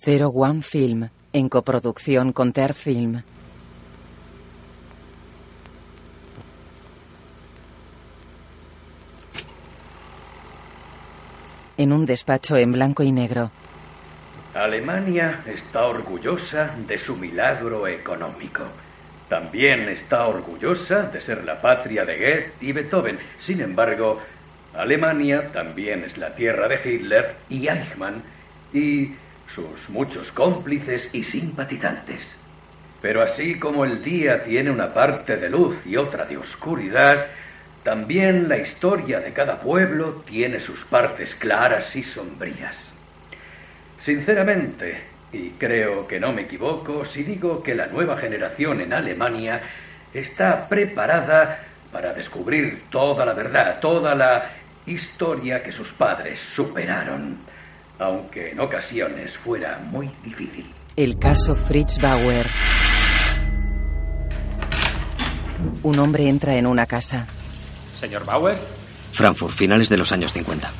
Zero One Film, en coproducción con Ter Film. En un despacho en blanco y negro. Alemania está orgullosa de su milagro económico. También está orgullosa de ser la patria de Goethe y Beethoven. Sin embargo, Alemania también es la tierra de Hitler y Eichmann y sus muchos cómplices y simpatizantes. Pero así como el día tiene una parte de luz y otra de oscuridad, también la historia de cada pueblo tiene sus partes claras y sombrías. Sinceramente, y creo que no me equivoco si digo que la nueva generación en Alemania está preparada para descubrir toda la verdad, toda la historia que sus padres superaron, aunque en ocasiones fuera muy difícil. El caso Fritz Bauer. Un hombre entra en una casa. Señor Bauer, Frankfurt, finales de los años 50.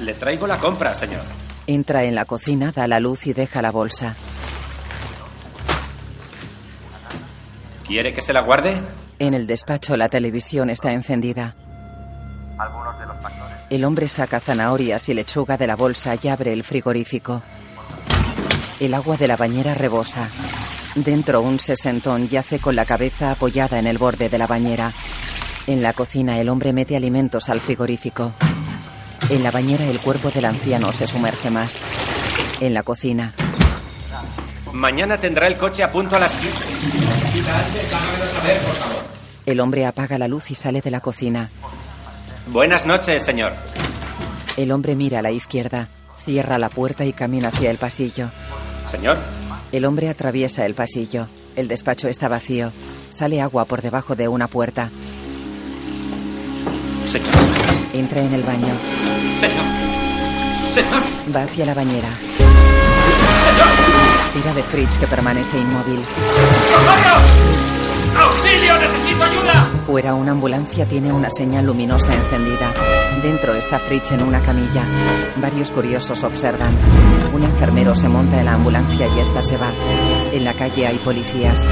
le traigo la compra, señor. Entra en la cocina, da la luz y deja la bolsa. ¿Quiere que se la guarde? En el despacho la televisión está encendida. El hombre saca zanahorias y lechuga de la bolsa y abre el frigorífico. El agua de la bañera rebosa. Dentro un sesentón yace con la cabeza apoyada en el borde de la bañera. En la cocina el hombre mete alimentos al frigorífico. En la bañera el cuerpo del anciano se sumerge más. En la cocina, Mañana tendrá el coche a punto a las 15. el hombre apaga la luz y sale de la cocina. Buenas noches, señor. El hombre mira a la izquierda, cierra la puerta y camina hacia el pasillo. Señor, El hombre atraviesa el pasillo. El despacho está vacío. Sale agua por debajo de una puerta. señor, Entra en el baño. señor, señor. Va hacia la bañera. Tira de Fritz que permanece inmóvil. ¡Auxilio! ¡Necesito ayuda! Fuera una ambulancia tiene una señal luminosa encendida. Dentro está Fritz en una camilla. Varios curiosos observan. Un enfermero se monta en la ambulancia y esta se va. En la calle hay policías.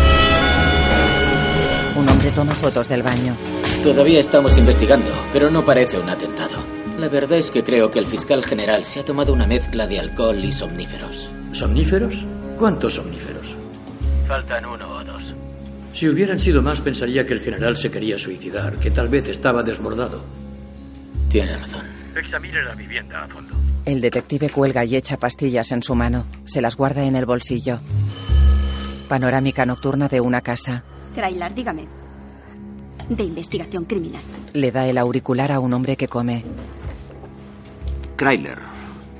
Un hombre toma fotos del baño. Todavía estamos investigando, pero no parece un atentado. La verdad es que creo que el fiscal general se ha tomado una mezcla de alcohol y somníferos. ¿Somníferos? ¿Cuántos somníferos? Faltan uno o dos. Si hubieran sido más, pensaría que el general se quería suicidar, que tal vez estaba desbordado. Tiene razón. Examine la vivienda a fondo. El detective cuelga y echa pastillas en su mano. Se las guarda en el bolsillo. Panorámica nocturna de una casa. Krailar, dígame. De investigación criminal. Le da el auricular a un hombre que come. Kryler,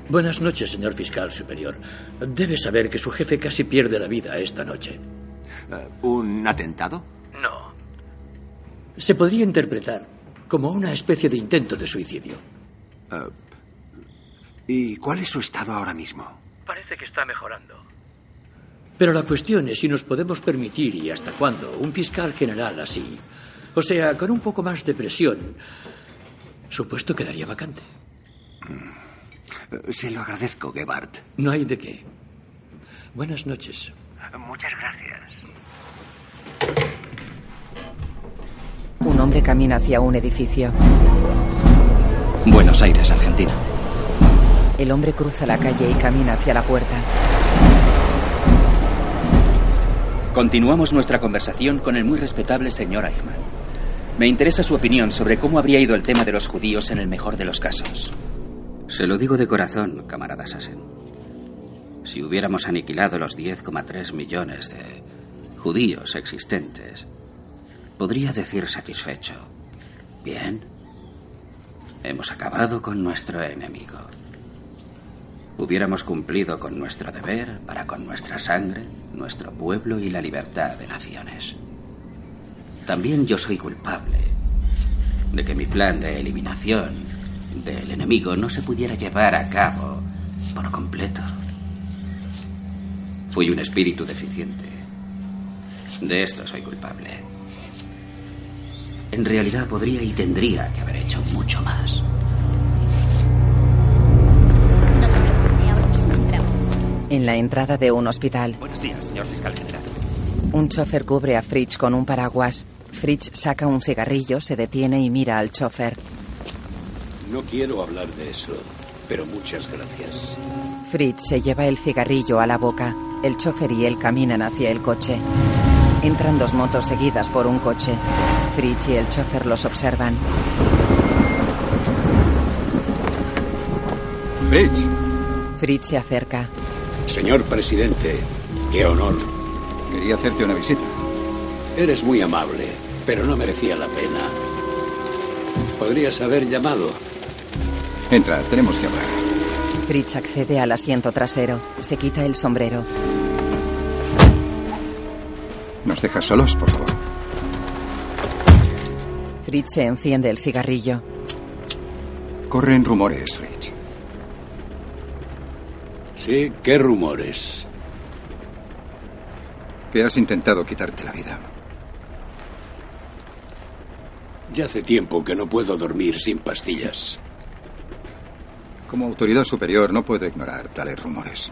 Buenas noches, señor fiscal superior. Debe saber que su jefe casi pierde la vida esta noche. Eh, ¿un atentado? No. Se podría interpretar como una especie de intento de suicidio. Eh, ¿Y cuál es su estado ahora mismo? Parece que está mejorando. Pero la cuestión es si nos podemos permitir y hasta cuándo un fiscal general así. O sea, con un poco más de presión. Su puesto quedaría vacante. Eh, Se lo agradezco, Gebhardt. No hay de qué. Buenas noches. Muchas gracias. Un hombre camina hacia un edificio. Buenos Aires, Argentina. El hombre cruza la calle y camina hacia la puerta. Continuamos nuestra conversación con el muy respetable señor Eichmann. Me interesa su opinión sobre cómo habría ido el tema de los judíos en el mejor de los casos. Se lo digo de corazón, camarada Sassen. Si hubiéramos aniquilado los 10,3 millones de judíos existentes, podría decir satisfecho, bien, hemos acabado con nuestro enemigo. Hubiéramos cumplido con nuestro deber para con nuestra sangre, nuestro pueblo y la libertad de naciones. También yo soy culpable de que mi plan de eliminación del enemigo no se pudiera llevar a cabo por completo. Fui un espíritu deficiente. De esto soy culpable. En realidad podría y tendría que haber hecho mucho más. En la entrada de un hospital, Buenos días, señor fiscal general. un chofer cubre a Fritz con un paraguas. Fritz saca un cigarrillo, se detiene y mira al chofer. No quiero hablar de eso, pero muchas gracias. Fritz se lleva el cigarrillo a la boca. El chofer y él caminan hacia el coche. Entran dos motos seguidas por un coche. Fritz y el chofer los observan. Fritz. Fritz se acerca. Señor presidente, qué honor. Quería hacerte una visita. Eres muy amable, pero no merecía la pena. Podrías haber llamado. Entra, tenemos que hablar. Fritz accede al asiento trasero. Se quita el sombrero. ¿Nos dejas solos, por favor? Fritz se enciende el cigarrillo. Corren rumores, Fritz. Sí, ¿qué rumores? Que has intentado quitarte la vida. Ya hace tiempo que no puedo dormir sin pastillas. Como autoridad superior no puedo ignorar tales rumores.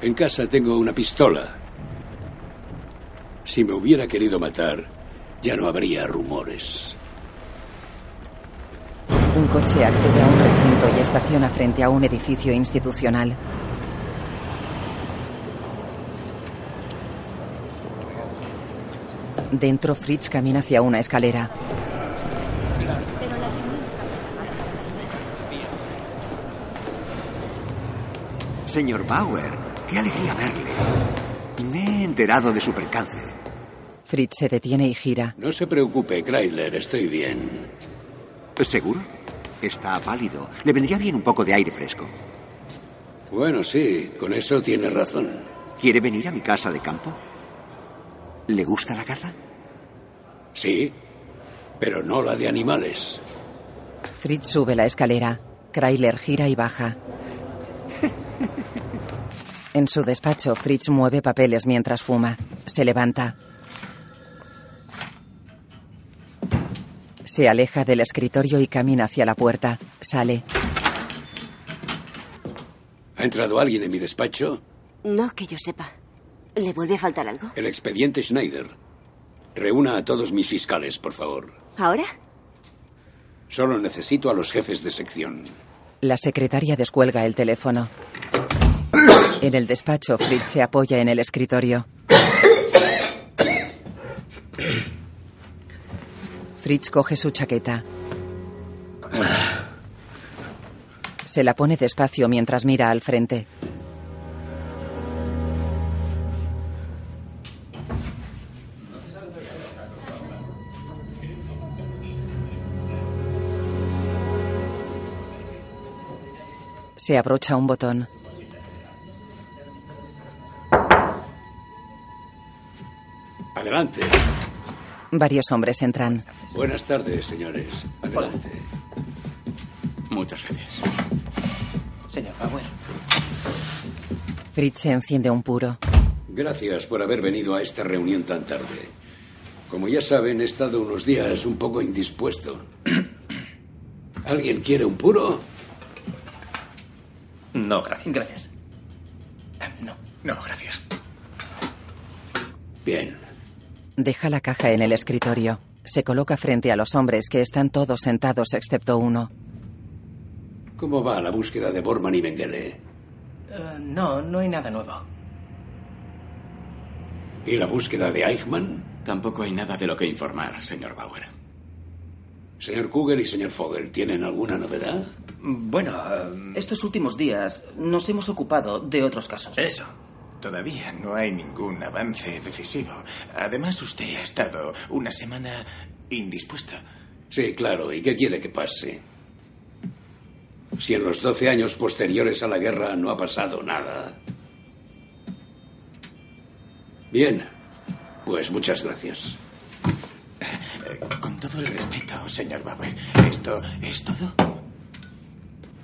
En casa tengo una pistola. Si me hubiera querido matar, ya no habría rumores. Un coche accede a un recinto y estaciona frente a un edificio institucional. Dentro, Fritz camina hacia una escalera. Señor Bauer, qué alegría verle. Enterado de su percance. Fritz se detiene y gira. No se preocupe, Kryler, estoy bien. ¿Seguro? Está pálido. Le vendría bien un poco de aire fresco. Bueno, sí, con eso tiene razón. ¿Quiere venir a mi casa de campo? ¿Le gusta la caza? Sí, pero no la de animales. Fritz sube la escalera. Kryler gira y baja. En su despacho, Fritz mueve papeles mientras fuma. Se levanta. Se aleja del escritorio y camina hacia la puerta. Sale. ¿Ha entrado alguien en mi despacho? No que yo sepa. ¿Le vuelve a faltar algo? El expediente Schneider. Reúna a todos mis fiscales, por favor. ¿Ahora? Solo necesito a los jefes de sección. La secretaria descuelga el teléfono. En el despacho, Fritz se apoya en el escritorio. Fritz coge su chaqueta. Se la pone despacio mientras mira al frente. Se abrocha un botón. Adelante. Varios hombres entran. Buenas tardes, señores. Adelante. Muchas gracias. Señor Bauer. Fritz se enciende un puro. Gracias por haber venido a esta reunión tan tarde. Como ya saben, he estado unos días un poco indispuesto. ¿Alguien quiere un puro? No, gracias. Gracias. No, no, gracias. Bien. Deja la caja en el escritorio. Se coloca frente a los hombres que están todos sentados excepto uno. ¿Cómo va la búsqueda de Borman y Mengele? Eh, no, no hay nada nuevo. ¿Y la búsqueda de Eichmann? Tampoco hay nada de lo que informar, señor Bauer. Señor Kugel y señor Fogel, ¿tienen alguna novedad? Bueno, eh, Estos últimos días nos hemos ocupado de otros casos. eso. Todavía no hay ningún avance decisivo. Además, usted ha estado una semana indispuesto. Sí, claro. ¿Y qué quiere que pase? Si en los doce años posteriores a la guerra no ha pasado nada. Bien. Pues muchas gracias. Con todo el respeto, señor Bauer, ¿esto es todo?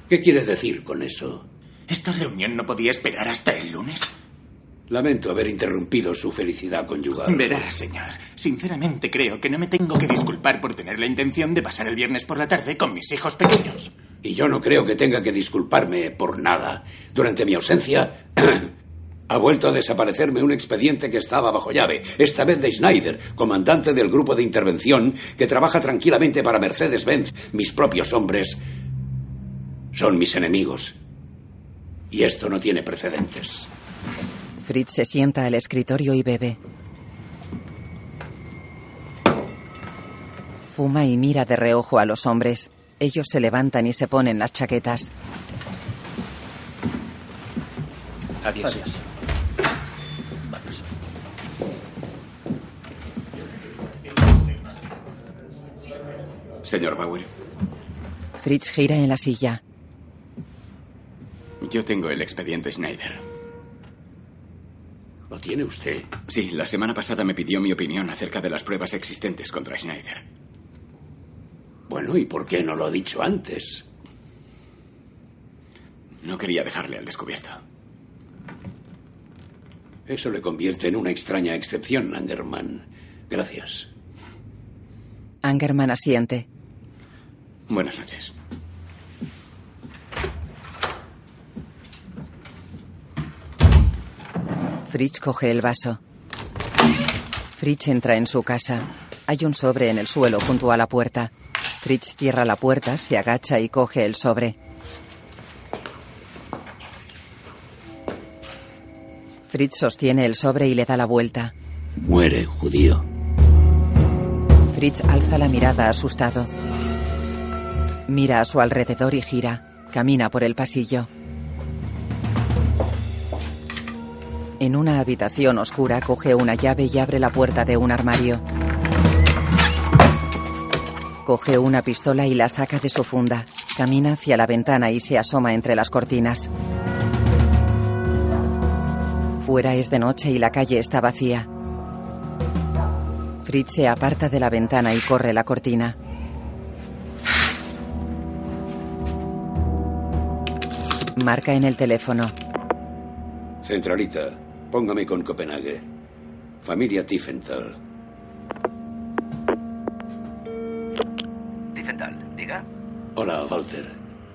¿Qué quiere decir con eso? ¿Esta reunión no podía esperar hasta el lunes? Lamento haber interrumpido su felicidad conyugal. Verá, señor, sinceramente creo que no me tengo que disculpar por tener la intención de pasar el viernes por la tarde con mis hijos pequeños. Y yo no creo que tenga que disculparme por nada. Durante mi ausencia, ha vuelto a desaparecerme un expediente que estaba bajo llave, esta vez de Schneider, comandante del grupo de intervención que trabaja tranquilamente para Mercedes-Benz. Mis propios hombres son mis enemigos. Y esto no tiene precedentes. Fritz se sienta al escritorio y bebe. Fuma y mira de reojo a los hombres. Ellos se levantan y se ponen las chaquetas. Adiós. Adiós. Señor Bauer, Fritz gira en la silla. yo tengo el expediente Schneider. ¿Lo tiene usted? Sí, la semana pasada me pidió mi opinión acerca de las pruebas existentes contra Schneider. Bueno, ¿y por qué no lo ha dicho antes? No quería dejarle al descubierto. Eso le convierte en una extraña excepción, Angerman. Gracias. Angerman asiente. Buenas noches. Fritz coge el vaso. Fritz entra en su casa. Hay un sobre en el suelo junto a la puerta. Fritz cierra la puerta, se agacha y coge el sobre. Fritz sostiene el sobre y le da la vuelta. Muere, judío. Fritz alza la mirada asustado. Mira a su alrededor y gira. Camina por el pasillo. En una habitación oscura coge una llave y abre la puerta de un armario. Coge una pistola y la saca de su funda. Camina hacia la ventana y se asoma entre las cortinas. Fuera es de noche y la calle está vacía. Fritz se aparta de la ventana y corre la cortina. Marca en el teléfono. Centralita, póngame con Copenhague. Familia Tiefenthal. Tiefenthal, diga. Hola, Walter.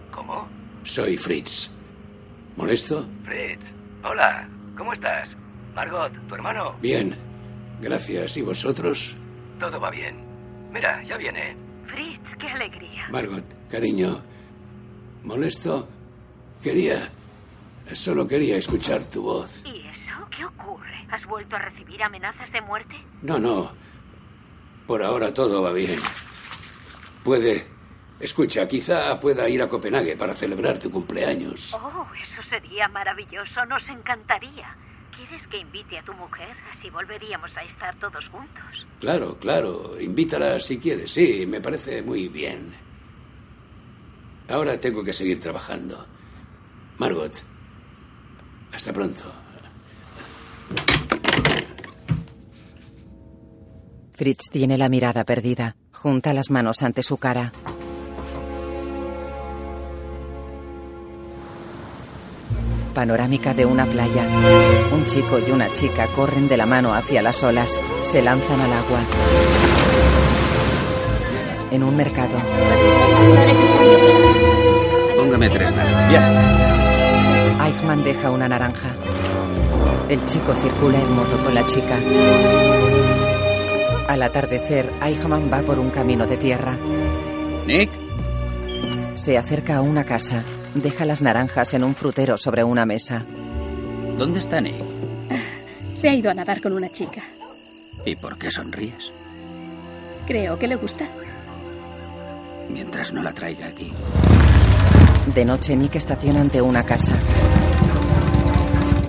¿Cómo? Soy Fritz. ¿Molesto? Fritz. Hola, ¿cómo estás? Margot, tu hermano. Bien. Gracias. ¿Y vosotros? Todo va bien. Mira, ya viene. Fritz, qué alegría. Margot, cariño. ¿Molesto? Quería... Solo quería escuchar tu voz. ¿Y eso? ¿Qué ocurre? ¿Has vuelto a recibir amenazas de muerte? No, no. Por ahora todo va bien. Puede... Escucha, quizá pueda ir a Copenhague para celebrar tu cumpleaños. Oh, eso sería maravilloso. Nos encantaría. ¿Quieres que invite a tu mujer? Así volveríamos a estar todos juntos. Claro, claro. Invítala si quieres. Sí, me parece muy bien. Ahora tengo que seguir trabajando. Margot, hasta pronto. Fritz tiene la mirada perdida. Junta las manos ante su cara. Panorámica de una playa. Un chico y una chica corren de la mano hacia las olas. Se lanzan al agua. En un mercado. Póngame tres naranjas. Eichmann deja una naranja. El chico circula en moto con la chica. Al atardecer, Eichmann va por un camino de tierra. Nick, Se acerca a una casa. Deja las naranjas en un frutero sobre una mesa. ¿dónde está Nick? Se ha ido a nadar con una chica. ¿Y por qué sonríes? Creo que le gusta. Mientras no la traiga aquí. De noche, Nick estaciona ante una casa.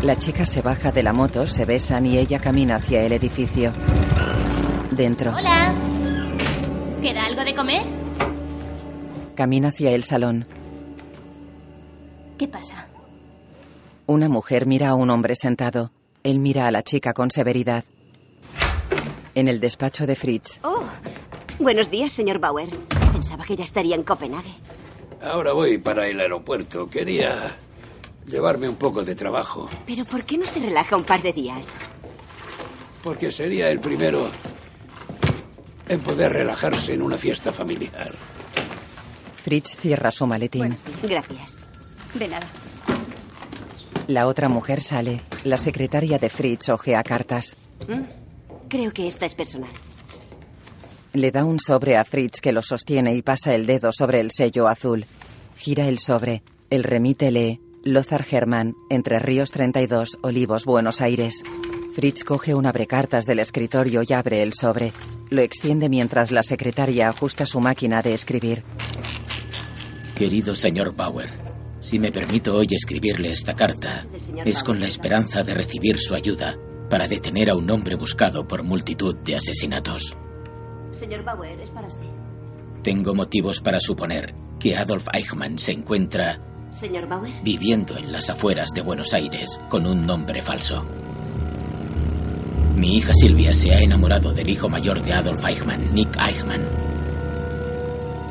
La chica se baja de la moto, se besan y ella camina hacia el edificio. Dentro, Hola. ¿Queda algo de comer? camina hacia el salón. ¿Qué pasa? Una mujer mira a un hombre sentado. Él mira a la chica con severidad. En el despacho de Fritz, Oh, buenos días, señor Bauer. Pensaba que ya estaría en Copenhague. Ahora voy para el aeropuerto. Quería llevarme un poco de trabajo. Pero ¿por qué no se relaja un par de días? Porque sería el primero en poder relajarse en una fiesta familiar. Fritz cierra su maletín. Gracias. De nada. La otra mujer sale. La secretaria de Fritz ojea cartas. ¿Mm? Creo que esta es personal. Le da un sobre a Fritz que lo sostiene y pasa el dedo sobre el sello azul. Gira el sobre. El remite lee Lothar Hermann, Entre Ríos 32, Olivos, Buenos Aires. Fritz coge un abrecartas del escritorio y abre el sobre. Lo extiende mientras la secretaria ajusta su máquina de escribir. Querido señor Bauer, si me permito hoy escribirle esta carta, es con la esperanza de recibir su ayuda para detener a un hombre buscado por multitud de asesinatos. Señor Bauer, es para usted. Tengo motivos para suponer que Adolf Eichmann se encuentra Señor Bauer. viviendo en las afueras de Buenos Aires con un nombre falso. Mi hija Silvia se ha enamorado del hijo mayor de Adolf Eichmann, Nick Eichmann.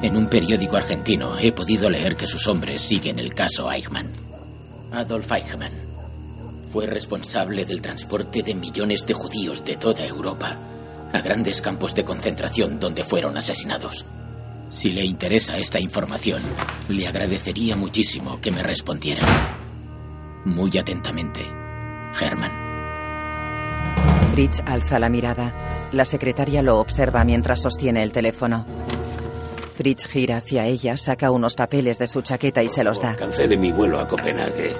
En un periódico argentino he podido leer que sus hombres siguen el caso Eichmann. Adolf Eichmann fue responsable del transporte de millones de judíos de toda Europa a grandes campos de concentración donde fueron asesinados. Si le interesa esta información, le agradecería muchísimo que me respondiera. Muy atentamente, Herman. Fritz alza la mirada. La secretaria lo observa mientras sostiene el teléfono. Fritz gira hacia ella, saca unos papeles de su chaqueta y se los da. Cancele mi vuelo a Copenhague.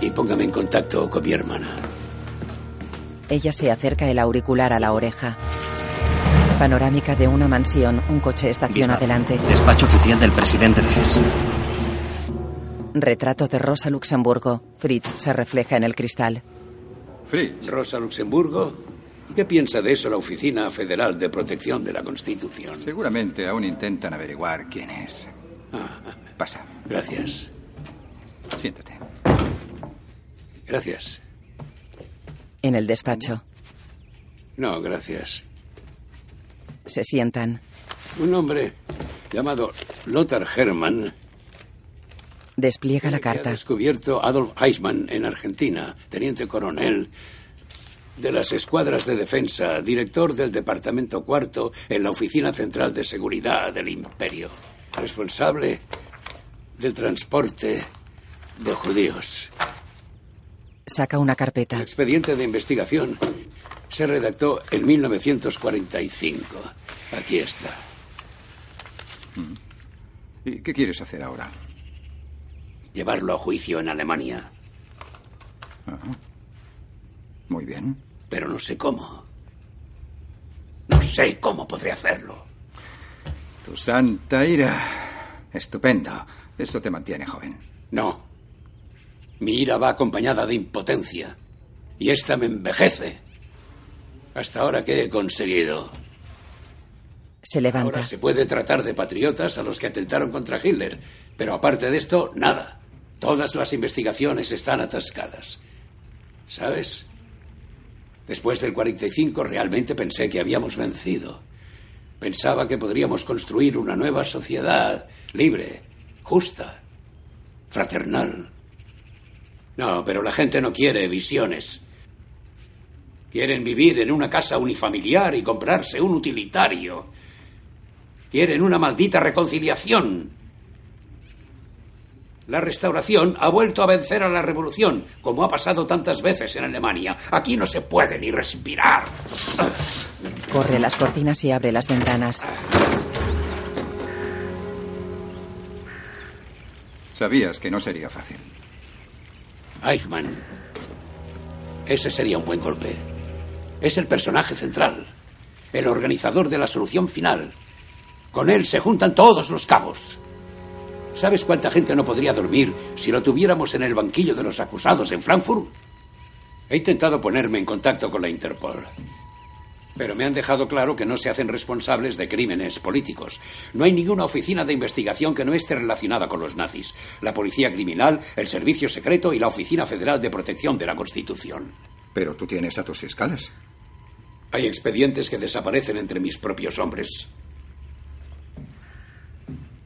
Y póngame en contacto con mi hermana. Ella se acerca el auricular a la oreja. Panorámica de una mansión. Un coche estaciona delante. Despacho oficial del presidente de ES. Retrato de Rosa Luxemburgo. Fritz se refleja en el cristal. Fritz. Rosa Luxemburgo. ¿Qué piensa de eso la Oficina Federal de Protección de la Constitución? Seguramente aún intentan averiguar quién es. Pasa. Gracias. Siéntate. Gracias. En el despacho. No, gracias. Se sientan. Un hombre llamado Lothar Hermann Despliega la que ha carta. descubierto Adolf Eichmann en Argentina, teniente coronel de las escuadras de defensa, director del Departamento Cuarto en la Oficina Central de Seguridad del Imperio, responsable del transporte de judíos. Saca una El carpeta. expediente de investigación se redactó en 1945. Aquí está. ¿Y qué quieres hacer ahora? Llevarlo a juicio en Alemania. Ajá. Muy bien. Pero no sé cómo. No sé cómo podré hacerlo. Tu santa ira. Estupendo. Eso te mantiene joven. No. Mi ira va acompañada de impotencia. Y esta me envejece. Hasta ahora que he conseguido. Se levanta. Ahora se puede tratar de patriotas a los que atentaron contra Hitler. Pero aparte de esto, nada. Todas las investigaciones están atascadas. ¿Sabes? Después del 45 realmente pensé que habíamos vencido. Pensaba que podríamos construir una nueva sociedad, libre, justa, fraternal. No, pero la gente no quiere visiones. Quieren vivir en una casa unifamiliar y comprarse un utilitario. Quieren una maldita reconciliación. La restauración ha vuelto a vencer a la revolución, como ha pasado tantas veces en Alemania. Aquí no se puede ni respirar. Corre las cortinas y abre las ventanas. Sabías que no sería fácil. Eichmann. Ese sería un buen golpe. Es el personaje central, el organizador de la solución final. Con él se juntan todos los cabos. ¿Sabes cuánta gente no podría dormir si lo tuviéramos en el banquillo de los acusados en Frankfurt? He intentado ponerme en contacto con la Interpol. Pero me han dejado claro que no se hacen responsables de crímenes políticos. No hay ninguna oficina de investigación que no esté relacionada con los nazis. La Policía Criminal, el Servicio Secreto y la Oficina Federal de Protección de la Constitución. Pero tú tienes a tus fiscales. Hay expedientes que desaparecen entre mis propios hombres.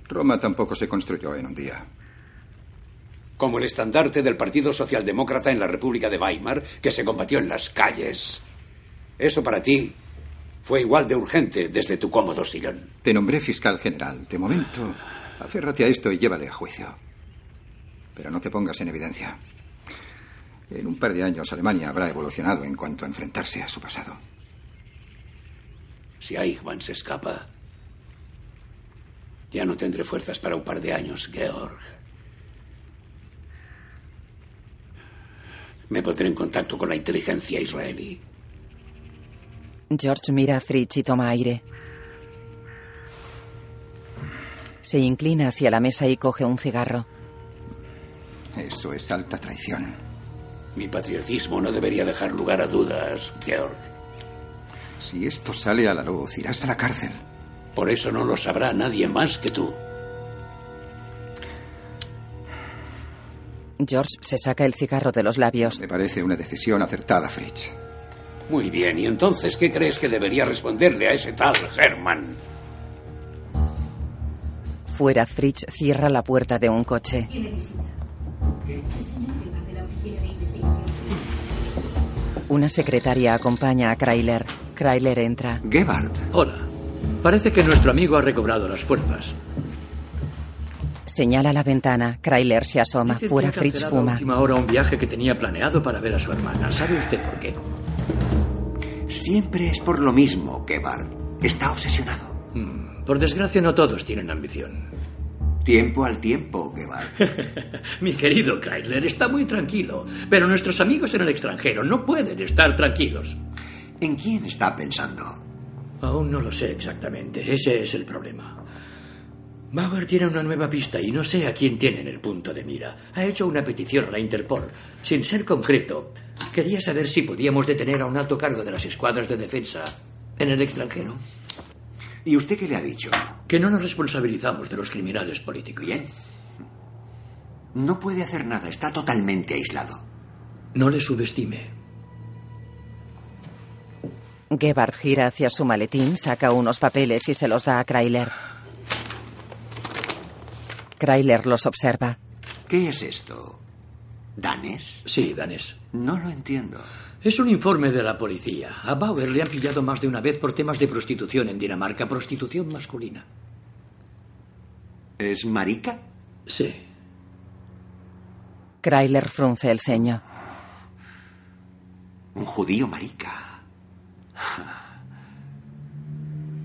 Roma tampoco se construyó en un día. Como el estandarte del Partido Socialdemócrata en la República de Weimar, que se combatió en las calles. Eso para ti fue igual de urgente desde tu cómodo sillón. Te nombré fiscal general. De momento, aférrate a esto y llévale a juicio. Pero no te pongas en evidencia. En un par de años Alemania habrá evolucionado en cuanto a enfrentarse a su pasado. Si Eichmann se escapa, ya no tendré fuerzas para un par de años, Georg. Me pondré en contacto con la inteligencia israelí. George mira a Fritz y toma aire. Se inclina hacia la mesa y coge un cigarro. Eso es alta traición. Mi patriotismo no debería dejar lugar a dudas, Georg. Si esto sale a la luz, irás a la cárcel. Por eso no lo sabrá nadie más que tú. George se saca el cigarro de los labios. Me parece una decisión acertada, Fritz. Muy bien, ¿y entonces qué crees que debería responderle a ese tal Herman? Fuera, Fritz cierra la puerta de un coche. Una secretaria acompaña a Kryler. Kryler entra. Gebhardt. Hola. Parece que nuestro amigo ha recobrado las fuerzas. Señala la ventana. Kryler se asoma. Fuera, que ha Fritz fuma. última hora un viaje que tenía planeado para ver a su hermana. ¿Sabe usted por qué? Siempre es por lo mismo, Gebhardt. Está obsesionado. Mm, Por desgracia, no todos tienen ambición. Tiempo al tiempo, Gebhardt. Mi querido Kreidler está muy tranquilo, pero nuestros amigos en el extranjero no pueden estar tranquilos. ¿En quién está pensando? Aún no lo sé exactamente. Ese es el problema. Bauer tiene una nueva pista y no sé a quién tiene en el punto de mira. Ha hecho una petición a la Interpol. Sin ser concreto, quería saber si podíamos detener a un alto cargo de las escuadras de defensa en el extranjero. ¿Y usted qué le ha dicho? Que no nos responsabilizamos de los criminales políticos. Bien. No puede hacer nada. Está totalmente aislado. No le subestime. Gebhardt gira hacia su maletín, saca unos papeles y se los da a Kryler. Kryler los observa. ¿Qué es esto? ¿Danés? Sí, danés. No lo entiendo. Es un informe de la policía. A Bauer le han pillado más de una vez por temas de prostitución en Dinamarca, prostitución masculina. ¿Es marica? Sí. Kryler frunce el ceño. Un judío marica.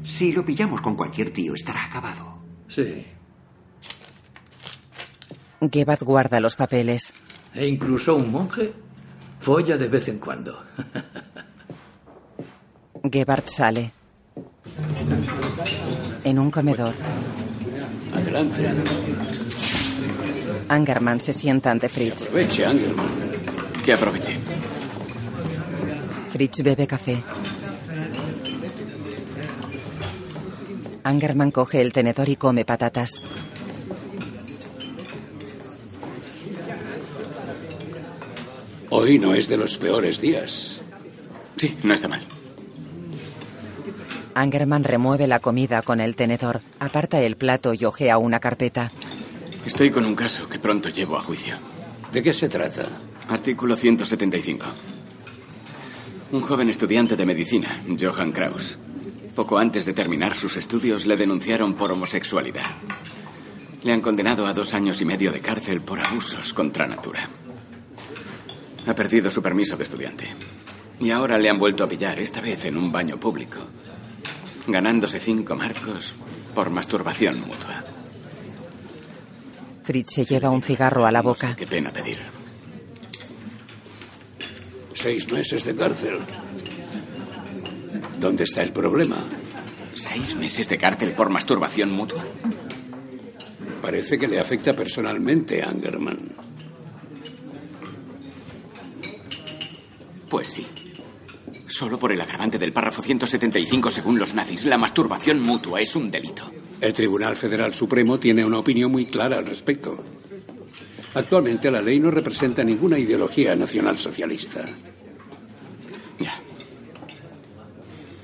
Si lo pillamos con cualquier tío, estará acabado. Sí. Gebhardt guarda los papeles. E incluso un monje folla de vez en cuando. Gebhardt sale. En un comedor, Adelante. Angerman se sienta ante Fritz. Aproveche, Angelman. Que aproveche. Fritz bebe café. Angerman coge el tenedor y come patatas. Hoy no es de los peores días. Sí, no está mal. Angerman remueve la comida con el tenedor, aparta el plato y ojea una carpeta. Estoy con un caso que pronto llevo a juicio. ¿De qué se trata? Artículo 175. Un joven estudiante de medicina, Johann Kraus. Poco antes de terminar sus estudios le denunciaron por homosexualidad. Le han condenado a dos años y medio de cárcel por abusos contra natura. Ha perdido su permiso de estudiante. Y ahora le han vuelto a pillar, esta vez en un baño público, ganándose cinco marcos por masturbación mutua. Fritz se lleva un cigarro a la boca. Qué pena pedir. Seis meses de cárcel. ¿Dónde está el problema? ¿Seis meses de cárcel por masturbación mutua? Parece que le afecta personalmente, Angerman. Pues sí. Solo por el agravante del párrafo 175 según los nazis, la masturbación mutua es un delito. El Tribunal Federal Supremo tiene una opinión muy clara al respecto. Actualmente la ley no representa ninguna ideología nacionalsocialista. Ya.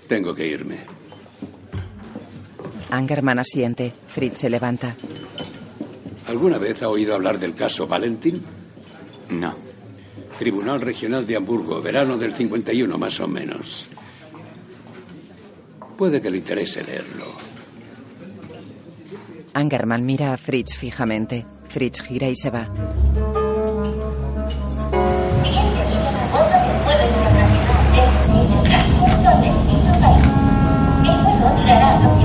Tengo que irme. Angerman asiente. Fritz se levanta. ¿Alguna vez ha oído hablar del caso Valentin? No. Tribunal Regional de Hamburgo, verano del 51 más o menos. Puede que le interese leerlo. Angerman mira a Fritz fijamente. Fritz gira y se va. El durará aproximadamente una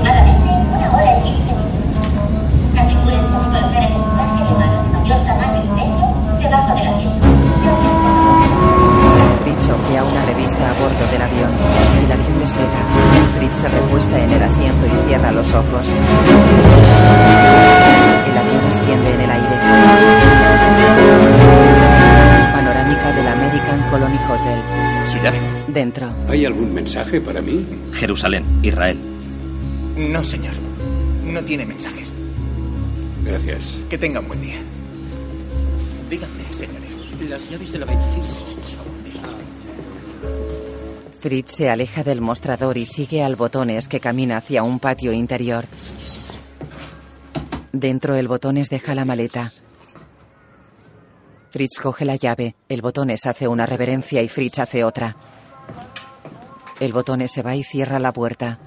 en el asiento y cierra los ojos. El avión asciende en el aire. Panorámica del American Colony Hotel. Dentro. ¿Hay algún mensaje para mí? Jerusalén, Israel. No, señor. No tiene mensajes. Gracias. Que tenga un buen día. Díganme, señores. Las llaves de la 25. Fritz se aleja del mostrador y sigue al botones que camina hacia un patio interior. Dentro el botones deja la maleta. Fritz coge la llave, el botones hace una reverencia y Fritz hace otra. El botones se va y cierra la puerta.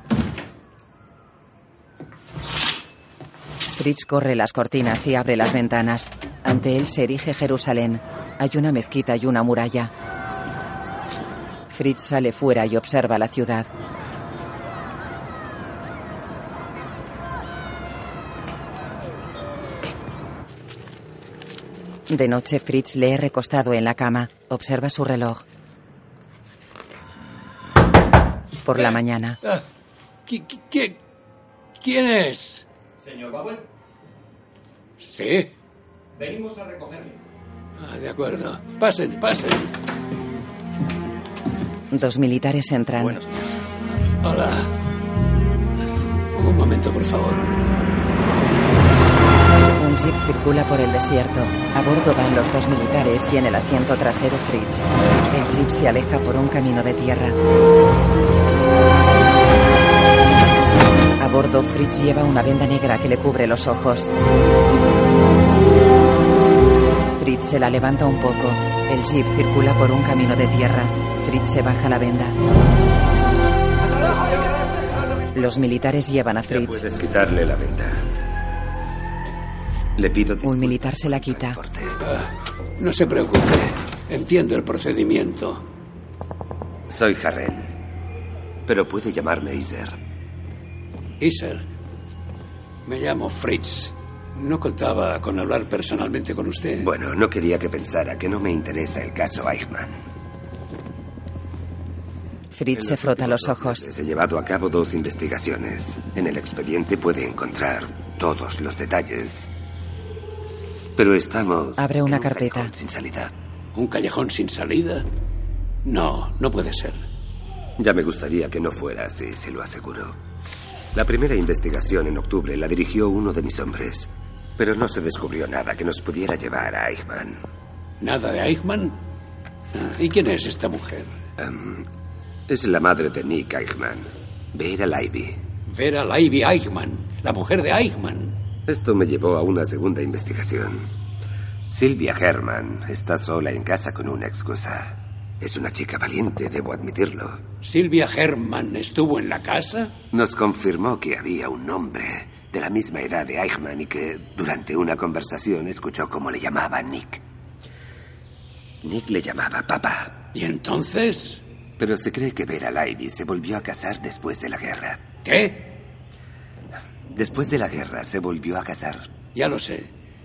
Fritz corre las cortinas y abre las ventanas. Ante él se erige Jerusalén. Hay una mezquita y una muralla. Fritz sale fuera y observa la ciudad. De noche, Fritz lee recostado en la cama. Observa su reloj. Por la mañana. Ah, ¿qui- qui- qui- ¿Quién es? Señor Bauer, Sí. venimos a recogerle. Ah, de acuerdo. Pasen, pasen. Dos militares entran. Hola. Un momento, por favor. Un jeep circula por el desierto. A bordo van los dos militares y en el asiento trasero Fritz. El jeep se aleja por un camino de tierra. A bordo, Fritz lleva una venda negra que le cubre los ojos. Fritz se la levanta un poco. El jeep circula por un camino de tierra. Fritz se baja la venda. Los militares llevan a Fritz. puedes quitarle la venda. Le pido Un militar se la quita. No se preocupe. Entiendo el procedimiento. Soy Harrell. Pero puede llamarme Iser. Iser. Me llamo Fritz. No contaba con hablar personalmente con usted. Bueno, no quería que pensara que no me interesa el caso Eichmann. Fritz se frota los ojos. He llevado a cabo dos investigaciones. En el expediente puede encontrar todos los detalles. Pero estamos Abre una carpeta. sin salida. ¿Un callejón sin salida? No, no puede ser. Ya me gustaría que no fuera así, se lo aseguro. La primera investigación en octubre la dirigió uno de mis hombres. Pero no se descubrió nada que nos pudiera llevar a Eichmann. ¿Nada de Eichmann? ¿Y quién es esta mujer? Em, es la madre de Nick Eichmann, Vera Leiby. Vera Leiby Eichmann, la mujer de Eichmann. Esto me llevó a una segunda investigación. Silvia Herman está sola en casa con una excusa. Es una chica valiente, debo admitirlo. ¿Silvia Herman estuvo en la casa? Nos confirmó que había un hombre de la misma edad de Eichmann y que durante una conversación escuchó cómo le llamaba Nick. Nick le llamaba papá. ¿Y entonces? Pero se cree que Vera Leiby se volvió a casar después de la guerra. ¿Qué? Después de la guerra se volvió a casar. Ya lo sé.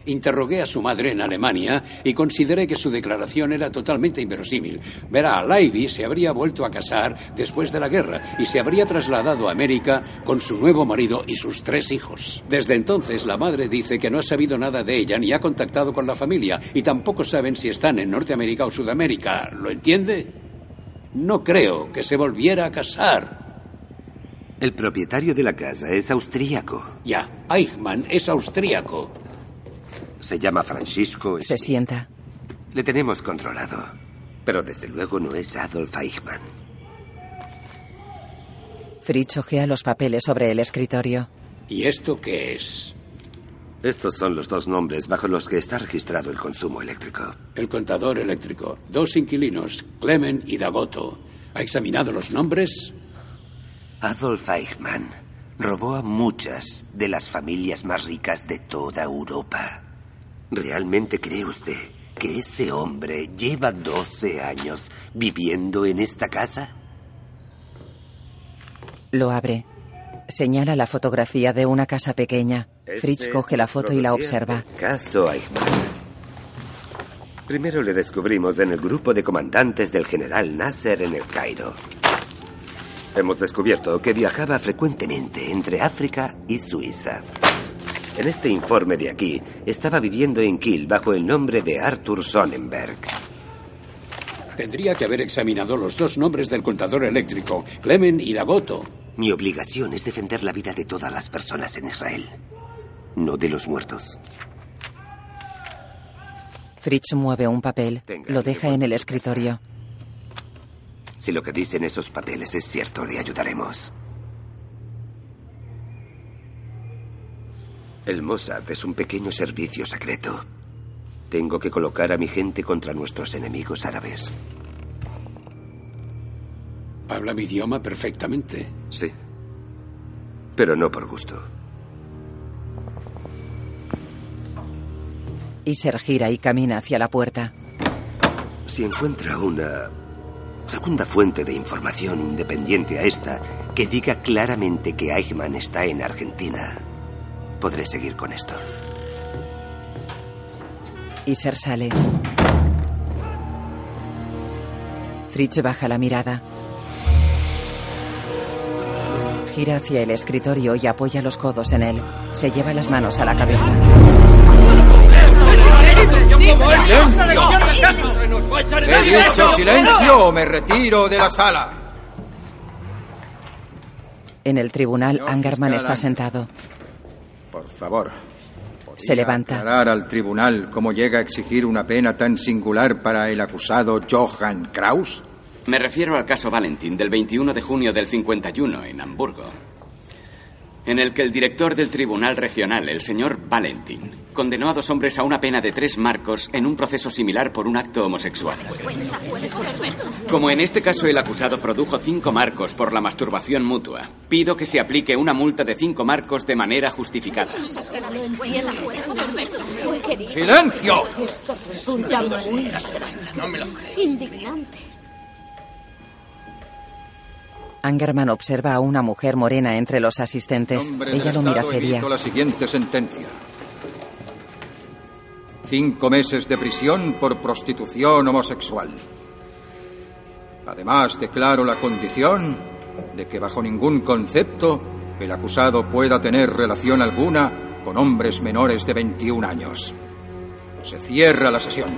Interrogué a su madre en Alemania y consideré que su declaración era totalmente inverosímil. Verá, Leiby se habría vuelto a casar después de la guerra y se habría trasladado a América con su nuevo marido y sus tres hijos. Desde entonces, la madre dice que no ha sabido nada de ella ni ha contactado con la familia y tampoco saben si están en Norteamérica o Sudamérica. ¿Lo entiende? No creo que se volviera a casar. El propietario de la casa es austríaco. Ya, Eichmann es austríaco. Se llama Francisco. Se sienta. Le tenemos controlado. Pero desde luego no es Adolf Eichmann. Fritz ojea los papeles sobre el escritorio. ¿Y esto qué es? Estos son los dos nombres bajo los que está registrado el consumo eléctrico. El contador eléctrico. Dos inquilinos, Clemen y Dagoto. ¿Ha examinado los nombres? Adolf Eichmann robó a muchas de las familias más ricas de toda Europa. ¿Realmente cree usted que ese hombre lleva 12 años viviendo en esta casa? Lo abre. Señala la fotografía de una casa pequeña. Fritz Este coge la foto y la observa. Caso Eichmann. Primero le descubrimos en el grupo de comandantes del general Nasser en el Cairo. Hemos descubierto que viajaba frecuentemente entre África y Suiza. En este informe de aquí, estaba viviendo en Kiel bajo el nombre de Arthur Sonnenberg. Tendría que haber examinado los dos nombres del contador eléctrico, Clemen y Dagoto. Mi obligación es defender la vida de todas las personas en Israel, no de los muertos. Fritz mueve un papel. Lo deja en el escritorio. Si lo que dicen esos papeles es cierto, le ayudaremos. El Mossad es un pequeño servicio secreto. Tengo que colocar a mi gente contra nuestros enemigos árabes. Habla mi idioma perfectamente. Sí. Pero no por gusto. Iser gira y camina hacia la puerta. Si encuentra una segunda fuente de información independiente a esta que diga claramente que Eichmann está en Argentina, podré seguir con esto. Iser sale. Fritz baja la mirada. Gira hacia el escritorio y apoya los codos en él. Se lleva las manos a la cabeza. He dicho silencio o me retiro de la sala. En el tribunal, Angerman está sentado. Por favor. Se levanta. Aclarar al tribunal cómo llega a exigir una pena tan singular para el acusado Johann Kraus. Me refiero al caso Valentin del 21 de junio del 51 en Hamburgo, en el que el director del Tribunal Regional, el señor Valentin, condenó a dos hombres a una pena de tres marcos en un proceso similar por un acto homosexual. Como en este caso el acusado produjo cinco marcos por la masturbación mutua, pido que se aplique una multa de cinco marcos de manera justificada. ¡Silencio! Esto resulta muy extraño. Indignante. Angerman observa a una mujer morena entre los asistentes. Ella lo mira seria. la siguiente sentencia. Cinco meses de prisión por prostitución homosexual. Además, declaro la condición de que bajo ningún concepto el acusado pueda tener relación alguna con hombres menores de 21 años. Se cierra la sesión.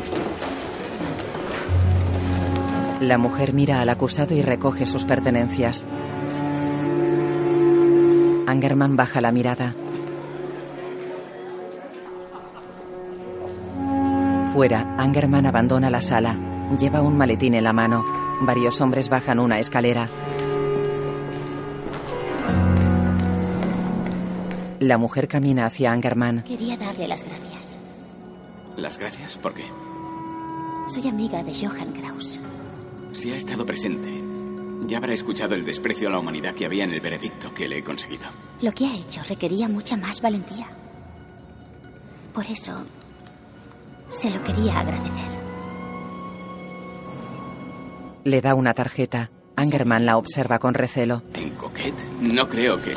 La mujer mira al acusado y recoge sus pertenencias. Angerman baja la mirada. Fuera, Angerman abandona la sala. Lleva un maletín en la mano. Varios hombres bajan una escalera. La mujer camina hacia Angerman. Quería darle las gracias. ¿Las gracias? ¿Por qué? Soy amiga de Johann Kraus. Si ha estado presente, ya habrá escuchado el desprecio a la humanidad que había en el veredicto que le he conseguido. Lo que ha hecho requería mucha más valentía. Por eso, se lo quería agradecer. Le da una tarjeta. Angerman la observa con recelo. ¿En Coquet? No creo que...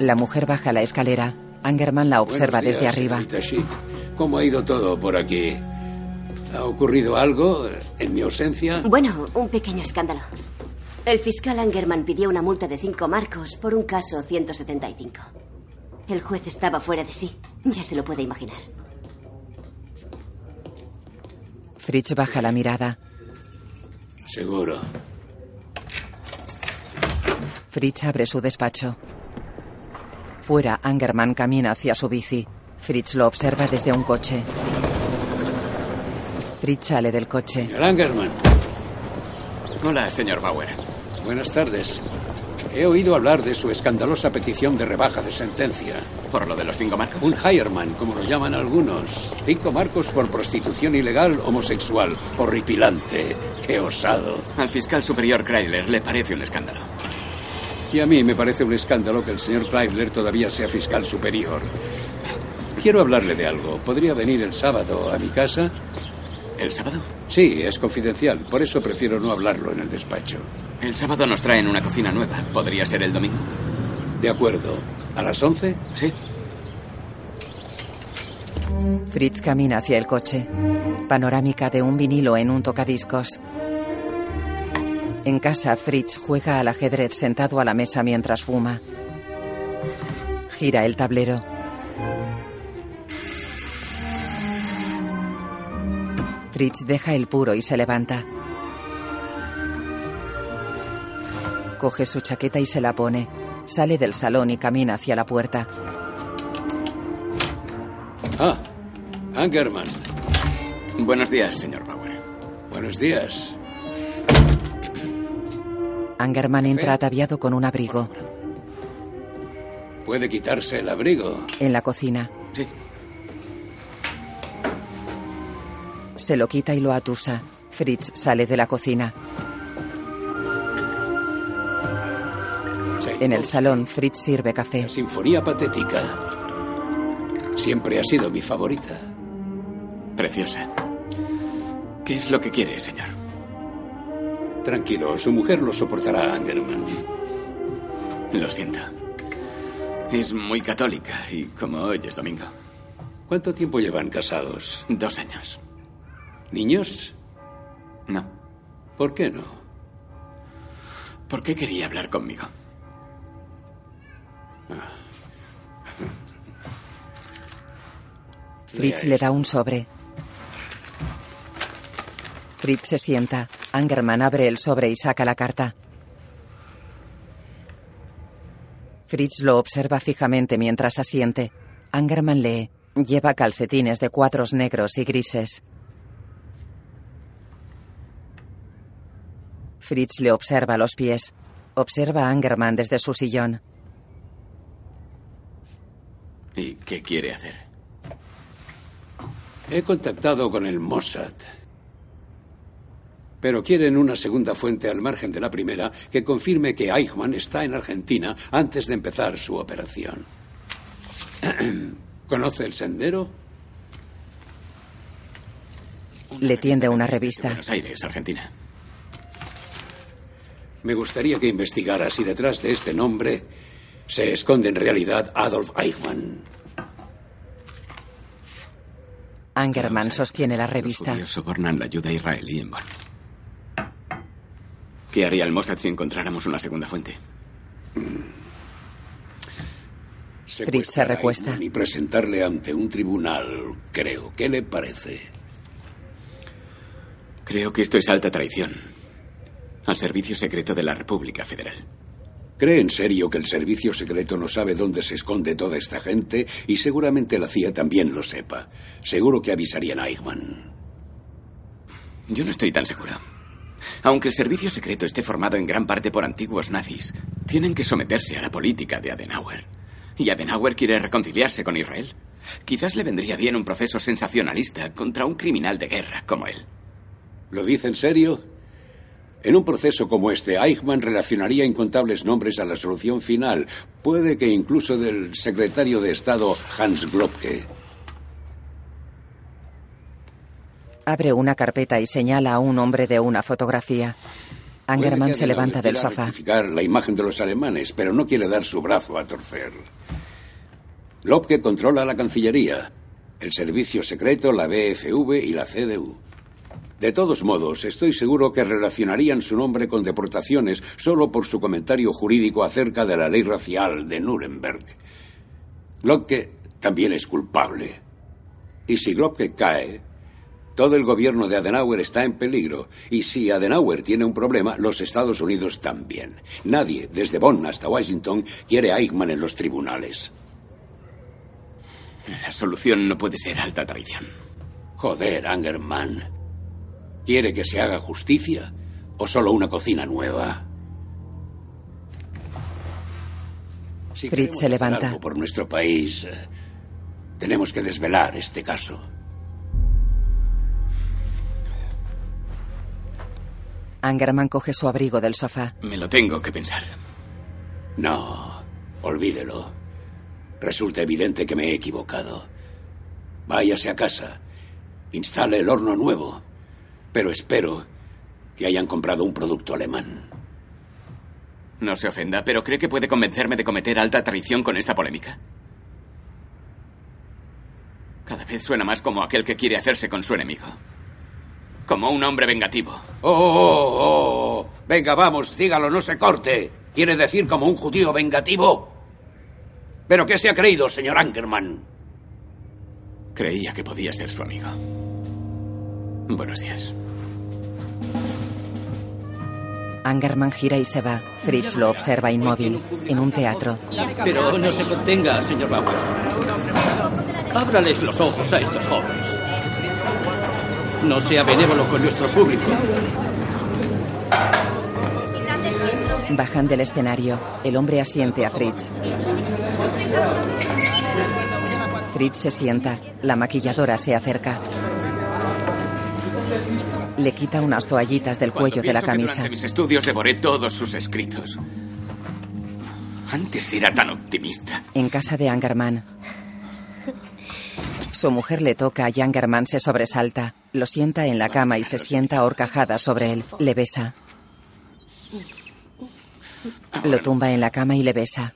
La mujer baja la escalera. Angerman la observa desde arriba. ¿Cómo ha ido todo por aquí? ¿Ha ocurrido algo en mi ausencia? Bueno, un pequeño escándalo. El fiscal Angerman pidió una multa de cinco marcos por un caso 175. El juez estaba fuera de sí. Ya se lo puede imaginar. Fritz baja la mirada. Seguro. Fritz abre su despacho. Fuera, Angerman camina hacia su bici. Fritz lo observa desde un coche. Fritz sale del coche. Señor Angerman. Hola, señor Bauer. Buenas tardes. He oído hablar de su escandalosa petición de rebaja de sentencia. ¿Por lo de los cinco marcos? Un hireman, como lo llaman algunos. Cinco marcos por prostitución ilegal homosexual. Horripilante. Qué osado. Al fiscal superior Kryler le parece un escándalo. Y a mí me parece un escándalo que el señor Kryler todavía sea fiscal superior. Quiero hablarle de algo. ¿Podría venir el sábado a mi casa? ¿El sábado? Sí, es confidencial. Por eso prefiero no hablarlo en el despacho. El sábado nos traen una cocina nueva. ¿Podría ser el domingo? De acuerdo. ¿A las 11? Sí. Fritz camina hacia el coche. Panorámica de un vinilo en un tocadiscos. En casa, Fritz juega al ajedrez sentado a la mesa mientras fuma. Gira el tablero. Fritz deja el puro y se levanta. Coge su chaqueta y se la pone. Sale del salón y camina hacia la puerta. Ah, Angerman. Buenos días, señor Bauer. Buenos días. Angerman entra ataviado con un abrigo. Puede quitarse el abrigo. En la cocina. Sí. Se lo quita y lo atusa. Fritz sale de la cocina. En el salón, Fritz sirve café. Sinfonía patética. Siempre ha sido mi favorita. Preciosa. ¿Qué es lo que quiere, señor? Tranquilo, su mujer lo soportará, Angerman. Lo siento. Es muy católica y como hoy es domingo. ¿Cuánto tiempo llevan casados? Dos años. ¿Niños? No. ¿Por qué no? ¿Por qué quería hablar conmigo? Fritz le da un sobre. Fritz se sienta. Angerman abre el sobre y saca la carta. Fritz lo observa fijamente mientras asiente. Angerman lee. Lleva calcetines de cuadros negros y grises. Fritz le observa los pies. Observa a Angerman desde su sillón. ¿Y qué quiere hacer? He contactado con el Mossad. Pero quieren una segunda fuente al margen de la primera que confirme que Eichmann está en Argentina antes de empezar su operación. ¿Conoce el sendero? Le tiende una revista. Buenos Aires, Argentina. Me gustaría que investigara si detrás de este nombre se esconde en realidad Adolf Eichmann. Angerman sostiene la Los revista. judíos sobornan la ayuda israelí en Bonn. ¿Qué haría el Mossad si encontráramos una segunda fuente? Fritz se recuesta. Y presentarle ante un tribunal, creo. ¿Qué le parece? Creo que esto es alta traición. Al servicio secreto de la República Federal. ¿Cree en serio que el servicio secreto no sabe dónde se esconde toda esta gente? Y seguramente la CIA también lo sepa. Seguro que avisarían a Eichmann. Yo no estoy tan seguro. Aunque el servicio secreto esté formado en gran parte por antiguos nazis, tienen que someterse a la política de Adenauer. Y Adenauer quiere reconciliarse con Israel. Quizás le vendría bien un proceso sensacionalista contra un criminal de guerra como él. ¿Lo dice en serio? En un proceso como este, Eichmann relacionaría incontables nombres a la solución final. Puede que incluso del secretario de Estado Hans Globke. Abre una carpeta y señala a un hombre de una fotografía. Angerman se levanta del sofá. la imagen de los alemanes, pero no quiere dar su brazo a torcer. Lopke controla la Cancillería, el Servicio Secreto, la BFV y la CDU. De todos modos, estoy seguro que relacionarían su nombre con deportaciones solo por su comentario jurídico acerca de la ley racial de Nuremberg. Globke también es culpable. Y si Globke cae, todo el gobierno de Adenauer está en peligro. Y si Adenauer tiene un problema, los Estados Unidos también. Nadie, desde Bonn hasta Washington, quiere a Eichmann en los tribunales. La solución no puede ser alta traición. Joder, Angerman. ¿Quiere que se haga justicia o solo una cocina nueva? Si Fritz se hacer levanta. algo por nuestro país, eh, tenemos que desvelar este caso. Angerman coge su abrigo del sofá. Me lo tengo que pensar. No, olvídelo. Resulta evidente que me he equivocado. Váyase a casa. Instale el horno nuevo. Pero espero que hayan comprado un producto alemán. No se ofenda, pero ¿cree que puede convencerme de cometer alta traición con esta polémica? Cada vez suena más como aquel que quiere hacerse con su enemigo. Como un hombre vengativo. ¡Oh, oh, oh! Venga, vamos, dígalo, no se corte. ¿Quiere decir como un judío vengativo? ¿Pero qué se ha creído, señor Angerman? Creía que podía ser su amigo. Buenos días. Angerman gira y se va. Fritz lo observa inmóvil. En un teatro. Pero no se contenga, señor Bauer. Ábrales los ojos a estos jóvenes. No sea benévolo con nuestro público. Bajan del escenario. El hombre asiente a Fritz. Fritz se sienta. La maquilladora se acerca. Le quita unas toallitas del Cuando cuello de la que camisa. Durante mis estudios devoré todos sus escritos. Antes era tan optimista. En casa de Angerman. Su mujer le toca y Angerman se sobresalta. Lo sienta en la cama y se sienta horcajada sobre él. Le besa. Lo tumba en la cama y le besa.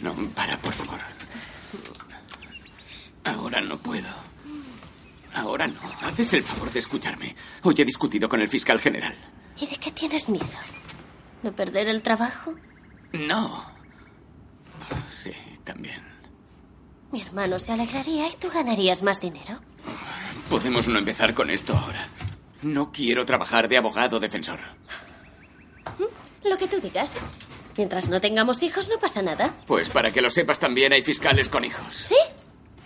No, para, por favor. Ahora no puedo. Ahora no. Haces el favor de escucharme. Hoy he discutido con el fiscal general. ¿Y de qué tienes miedo? ¿De perder el trabajo? No. Sí, también. Mi hermano se alegraría y tú ganarías más dinero. Podemos no empezar con esto ahora. No quiero trabajar de abogado defensor. Lo que tú digas. Mientras no tengamos hijos no pasa nada. Pues para que lo sepas también hay fiscales con hijos. ¿Sí?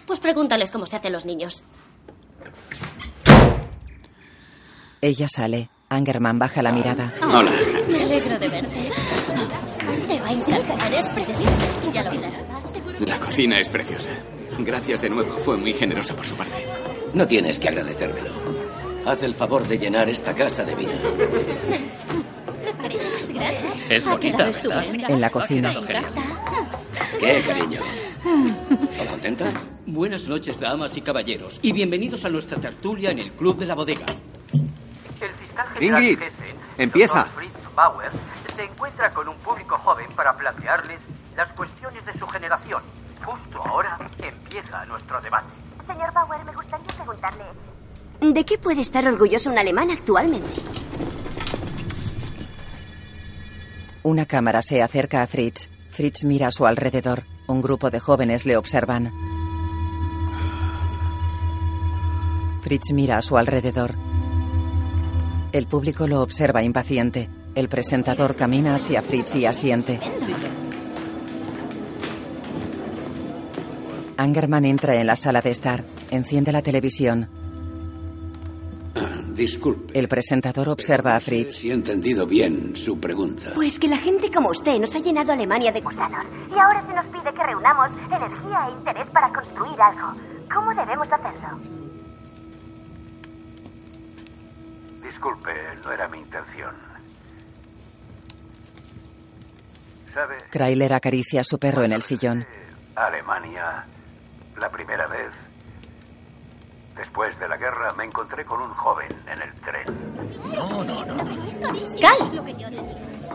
Pues pregúntales cómo se hacen los niños. Ella sale. Angerman baja la mirada. Hola. Me alegro de verte. Te va a encantar, es preciosa. Ya lo verás. La cocina es preciosa. Gracias de nuevo. Fue muy generosa por su parte. No tienes que agradecérmelo. Haz el favor de llenar esta casa de vida. Es bonita. En la cocina. ¿Qué, cariño? ¿Está contenta? Buenas noches, damas y caballeros, y bienvenidos a nuestra tertulia en el Club de la Bodega. Ingrid, empieza. Fritz Bauer se encuentra con un público joven para plantearles las cuestiones de su generación. Justo ahora empieza nuestro debate. Señor Bauer, me gustaría preguntarle. ¿De qué puede estar orgulloso un alemán actualmente? Una cámara se acerca a Fritz. Fritz mira a su alrededor. Un grupo de jóvenes le observan. Fritz mira a su alrededor. El público lo observa impaciente. El presentador camina hacia Fritz y asiente. Angerman entra en la sala de estar. Enciende la televisión. Disculpe. El presentador observa a Fritz. Si he entendido bien su pregunta. Pues que la gente como usted nos ha llenado Alemania de gusanos. Y ahora se nos pide que reunamos energía e interés para construir algo. ¿Cómo debemos hacerlo? Disculpe, no era mi intención. ¿Sabe? Kryler acaricia a su perro en el sillón. Alemania, la primera vez. Después de la guerra me encontré con un joven en el tren. No, no, no. ¡Cal!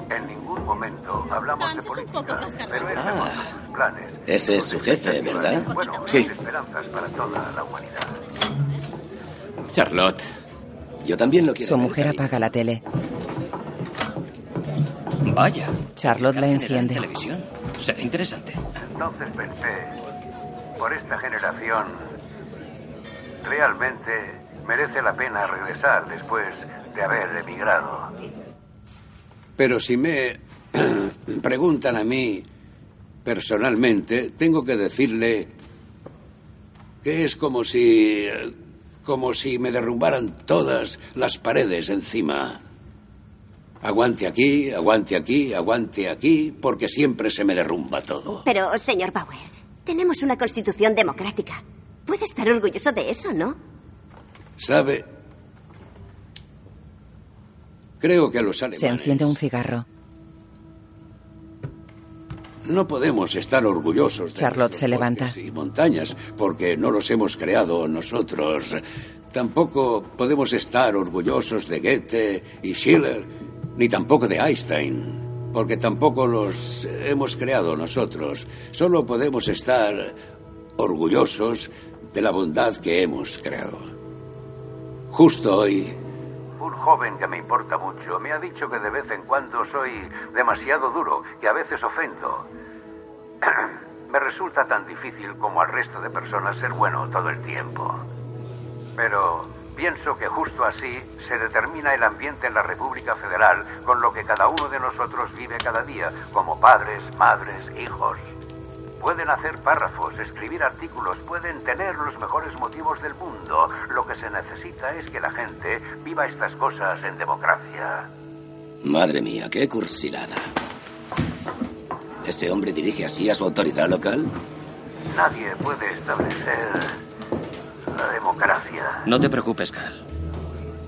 En ningún momento hablamos de política, pero ese fue sus planes. Ese es su jefe, ¿verdad? Bueno, Sí. esperanzas para toda la humanidad. Charlotte. Yo también lo quiero. Su mujer apaga la tele. Vaya. Charlotte la enciende. televisión. Será interesante. Entonces pensé, por esta generación, realmente merece la pena regresar después de haber emigrado. Pero si me preguntan a mí personalmente, tengo que decirle que es como si como si me derrumbaran todas las paredes encima. Aguante aquí, aguante aquí, aguante aquí, porque siempre se me derrumba todo. Pero, señor Bauer, tenemos una constitución democrática. Puede estar orgulloso de eso, ¿no? ¿Sabe? Creo que a los alemanes Se enciende un cigarro. No podemos estar orgullosos de Charlotte se levanta. y montañas porque no los hemos creado nosotros. Tampoco podemos estar orgullosos de Goethe y Schiller, ni tampoco de Einstein, porque tampoco los hemos creado nosotros. Solo podemos estar orgullosos de la bondad que hemos creado. Justo hoy Un joven que me importa mucho me ha dicho que de vez en cuando soy demasiado duro, que a veces ofendo. me resulta tan difícil como al resto de personas ser bueno todo el tiempo. Pero pienso que justo así se determina el ambiente en la República Federal con lo que cada uno de nosotros vive cada día, como padres, madres, hijos. Pueden hacer párrafos, escribir artículos, pueden tener los mejores motivos del mundo. Lo que se necesita es que la gente viva estas cosas en democracia. Madre mía, qué cursilada. ¿Ese hombre dirige así a su autoridad local? Nadie puede establecer la democracia. No te preocupes, Cal.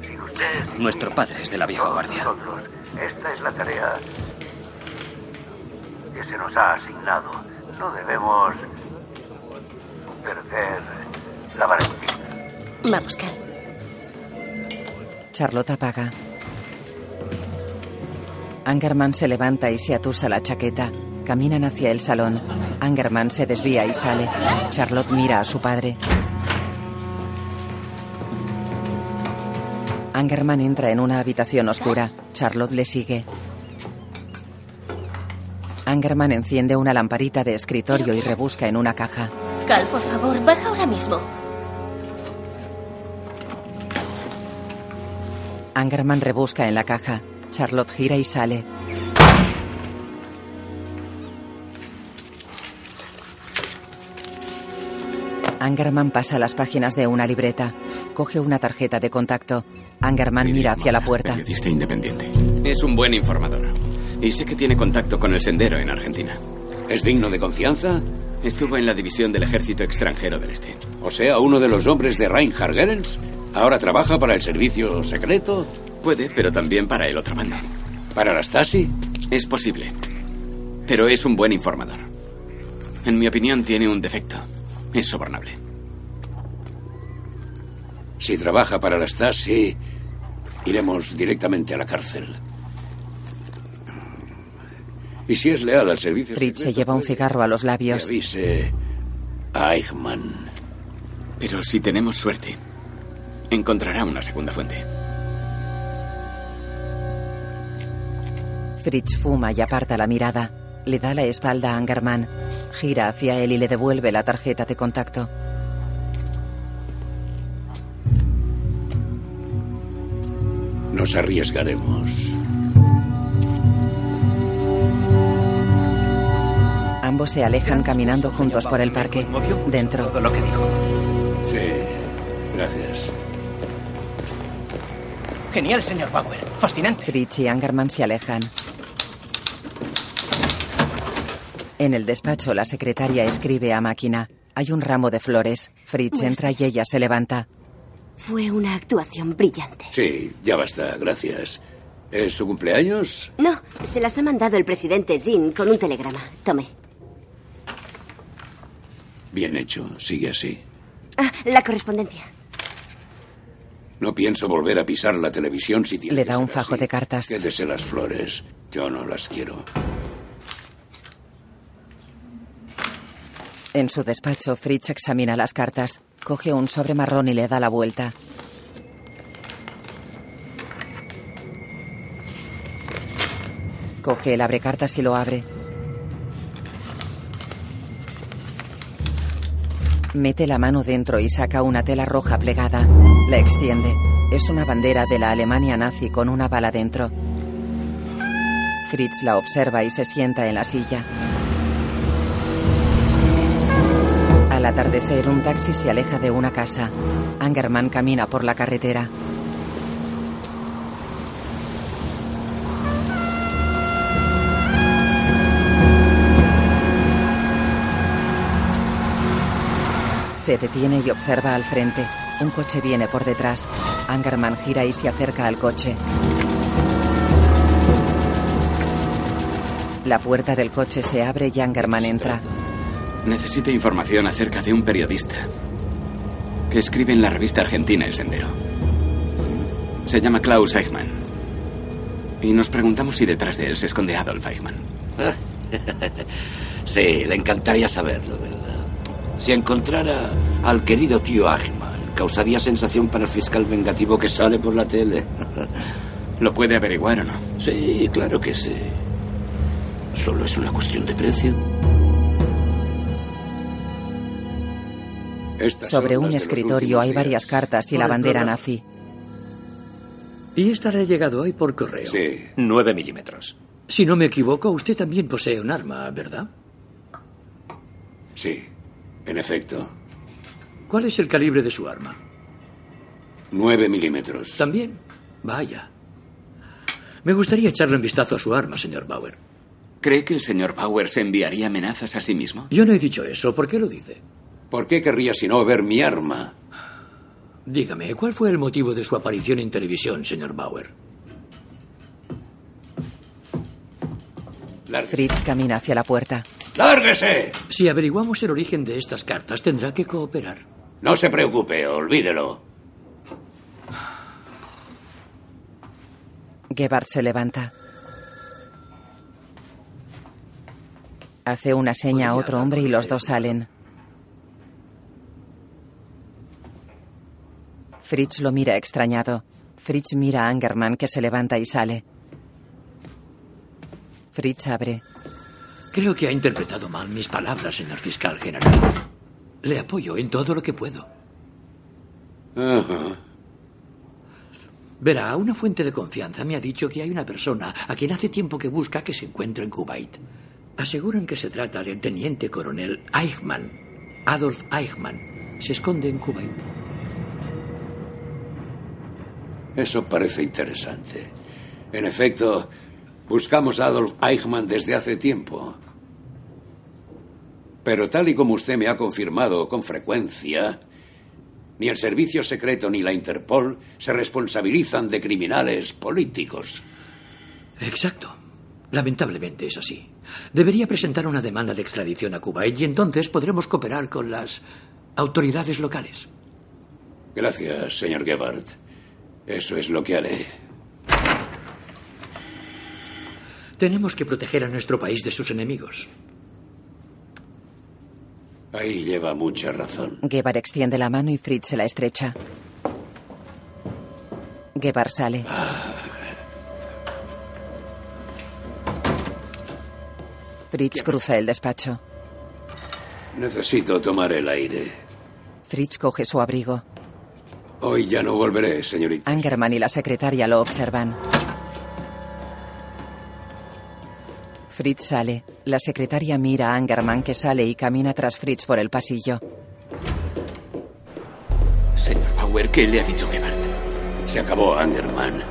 Sin usted, Nuestro padre es de la vieja guardia. nosotros, esta es la tarea que se nos ha asignado. No debemos perder la valentía. Vamos, Cal. Charlotte apaga. Angerman se levanta y se atusa la chaqueta. Caminan hacia el salón. Angerman se desvía y sale. Charlotte mira a su padre. Angerman entra en una habitación oscura. Charlotte le sigue. Angerman enciende una lamparita de escritorio y rebusca en una caja. Cal, por favor, baja ahora mismo. Angerman rebusca en la caja. Charlotte gira y sale. Angerman pasa las páginas de una libreta. Coge una tarjeta de contacto. Angerman mira hacia la puerta. Periodista independiente. Es un buen informador. Y sé que tiene contacto con el sendero en Argentina. ¿Es digno de confianza? Estuvo en la división del ejército extranjero del Este. O sea, uno de los hombres de Reinhard Gerens. ¿Ahora trabaja para el servicio secreto? Puede, pero también para el otro bando. ¿Para la Stasi? Es posible. Pero es un buen informador. En mi opinión tiene un defecto. Es sobornable. Si trabaja para la Stasi, iremos directamente a la cárcel. Y si es leal al servicio Fritz se lleva un cigarro a los que labios. avise a Eichmann. Pero si tenemos suerte, encontrará una segunda fuente. Fritz fuma y aparta la mirada. Le da la espalda a Angerman. Gira hacia él y le devuelve la tarjeta de contacto. Nos arriesgaremos. Ambos se alejan caminando juntos por el parque. Dentro. Todo lo que dijo. Sí, gracias. Genial, señor Bauer. Fascinante. Fritz y Angerman se alejan. En el despacho, la secretaria escribe a máquina. Hay un ramo de flores. Fritz entra y ella se levanta. Fue una actuación brillante. Sí, ya basta, gracias. ¿Es su cumpleaños? No, se las ha mandado el presidente Zinn con un telegrama. Tome. Bien hecho, sigue así. Ah, la correspondencia. No pienso volver a pisar la televisión si tiene Le que da un ser fajo así. de cartas. Quédese las flores. Yo no las quiero. En su despacho, Fritz examina las cartas. Coge un sobre marrón y le da la vuelta. Coge el abrecartas y lo abre. Mete la mano dentro y saca una tela roja plegada. La extiende. Es una bandera de la Alemania nazi con una bala dentro. Fritz la observa y se sienta en la silla. Al atardecer, un taxi se aleja de una casa. Angerman camina por la carretera. Se detiene y observa al frente. Un coche viene por detrás. Angerman gira y se acerca al coche. La puerta del coche se abre y Angerman entra. Necesita información acerca de un periodista que escribe en la revista argentina El Sendero. Se llama Klaus Eichmann. Y nos preguntamos si detrás de él se esconde Adolf Eichmann. Sí, le encantaría saberlo, ¿verdad? Si encontrara al querido tío Eichmann, causaría sensación para el fiscal vengativo que sale por la tele. ¿Lo puede averiguar o no? Sí, claro que sí. Solo es una cuestión de precio. Estas Sobre un escritorio hay varias cartas y la bandera programa. nazi. Y esta le ha llegado hoy por correo. Sí. 9 milímetros. Si no me equivoco, usted también posee un arma, ¿verdad? Sí, en efecto. ¿Cuál es el calibre de su arma? Nueve milímetros. También. Vaya. Me gustaría echarle un vistazo a su arma, señor Bauer. ¿Cree que el señor Bauer se enviaría amenazas a sí mismo? Yo no he dicho eso. ¿Por qué lo dice? ¿Por qué querría si no ver mi arma? Dígame, ¿cuál fue el motivo de su aparición en televisión, señor Bauer? Fritz camina hacia la puerta. ¡Lárguese! Si averiguamos el origen de estas cartas, tendrá que cooperar. No se preocupe, olvídelo. Gebhardt se levanta. Hace una seña a otro hombre y los dos salen. Fritz lo mira extrañado. Fritz mira a Angerman que se levanta y sale. Fritz abre. Creo que ha interpretado mal mis palabras, señor fiscal general. Le apoyo en todo lo que puedo. Ajá. Verá, una fuente de confianza me ha dicho que hay una persona a quien hace tiempo que busca que se encuentre en Kuwait. Aseguran que se trata del teniente coronel Eichmann. Adolf Eichmann. Se esconde en Kuwait. Eso parece interesante. En efecto, buscamos a Adolf Eichmann desde hace tiempo. Pero tal y como usted me ha confirmado con frecuencia, ni el Servicio Secreto ni la Interpol se responsabilizan de criminales políticos. Exacto. Lamentablemente es así. Debería presentar una demanda de extradición a Kuwait y entonces podremos cooperar con las autoridades locales. Gracias, señor Gebhardt. Eso es lo que haré. Tenemos que proteger a nuestro país de sus enemigos. Ahí lleva mucha razón. Gebhardt extiende la mano y Fritz se la estrecha. Gebhardt sale. Fritz cruza el despacho. Necesito tomar el aire. Fritz coge su abrigo. Hoy ya no volveré, señorita. Angerman y la secretaria lo observan. Fritz sale. La secretaria mira a Angerman que sale y camina tras Fritz por el pasillo. Señor Bauer, ¿qué le ha dicho Gebhardt? Se acabó, Angerman.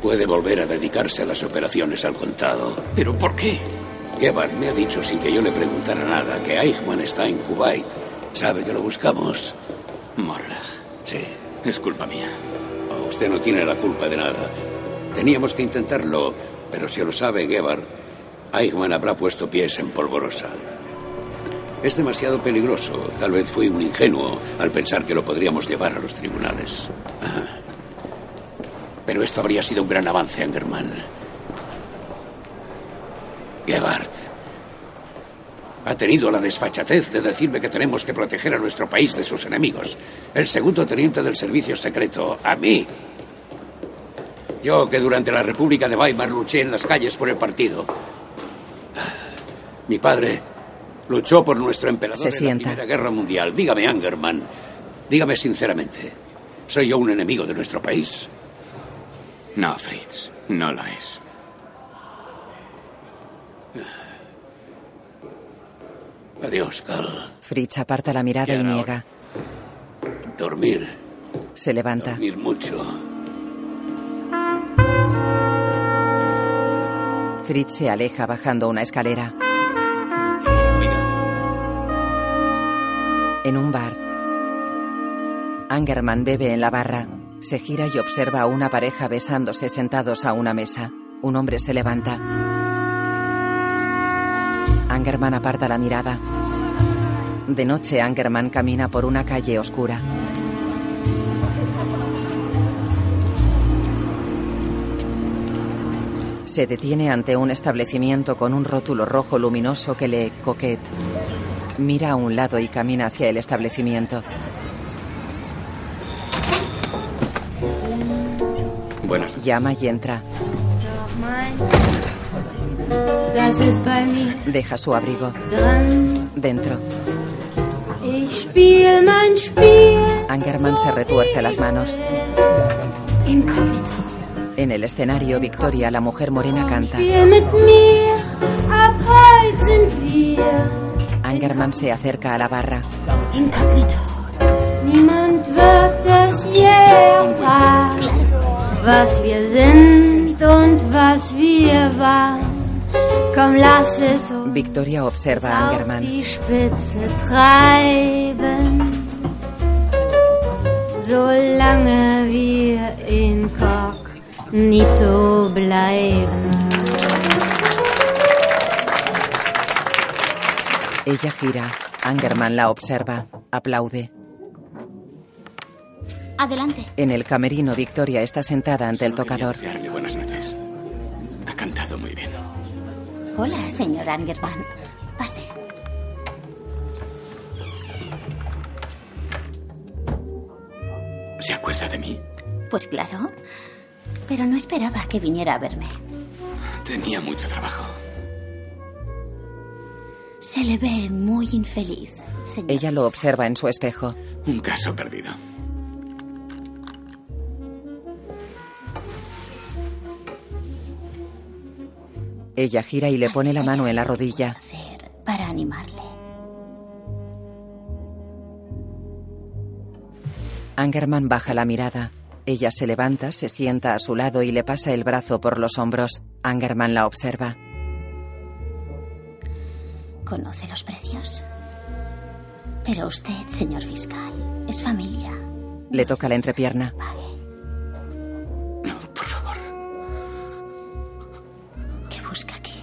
Puede volver a dedicarse a las operaciones al contado. ¿Pero por qué? Gebhardt me ha dicho sin que yo le preguntara nada que Eichmann está en Kuwait. ¿Sabe que lo buscamos? Morlach. Sí. Es culpa mía. Oh, usted no tiene la culpa de nada. Teníamos que intentarlo, pero si lo sabe Gebhardt, Eichmann habrá puesto pies en polvorosa. Es demasiado peligroso. Tal vez fui un ingenuo al pensar que lo podríamos llevar a los tribunales. Pero esto habría sido un gran avance, Angerman. Gebhardt ha tenido la desfachatez de decirme que tenemos que proteger a nuestro país de sus enemigos. El segundo teniente del servicio secreto, a mí. Yo que durante la República de Weimar luché en las calles por el partido. Mi padre luchó por nuestro emperador Se en sienta. la Primera Guerra Mundial. Dígame, Angerman, dígame sinceramente, ¿soy yo un enemigo de nuestro país? No, Fritz, no lo es. Adiós, Carl. Fritz aparta la mirada y niega. Dormir, Se levanta. dormir mucho. Fritz se aleja bajando una escalera. En un bar. Angerman bebe en la barra. Se gira y observa a una pareja besándose sentados a una mesa. Un hombre se levanta. Angerman aparta la mirada. De noche, Angerman camina por una calle oscura. Se detiene ante un establecimiento con un rótulo rojo luminoso que lee Coquette. Mira a un lado y camina hacia el establecimiento. Buenas. Llama y entra. Deja su abrigo. Dentro. Angerman se retuerce las manos. En el escenario, Victoria, la mujer morena, canta. Angerman se acerca a la barra. inkognito. Niemand wird es je erfahren, was wir sind und was wir waren. Komm, lass es uns Victoria observa a Angerman. Solange wir inkognito bleiben. Ella gira. Angerman la observa. Aplaude. Adelante. En el camerino, Victoria está sentada ante el tocador. Buenas noches. Ha cantado muy bien. Hola, señor Angerman. Pase. ¿Se acuerda de mí? Pues claro. Pero no esperaba que viniera a verme. Tenía mucho trabajo. Se le ve muy infeliz, señor. Ella lo observa en su espejo. Un caso perdido. Ella gira y le pone la mano en la rodilla. Para animarle. Angerman baja la mirada. Ella se levanta, se sienta a su lado y le pasa el brazo por los hombros. Angerman la observa. ¿Conoce los precios? Pero usted, señor fiscal, es familia. Le toca la entrepierna. ¿Qué busca aquí?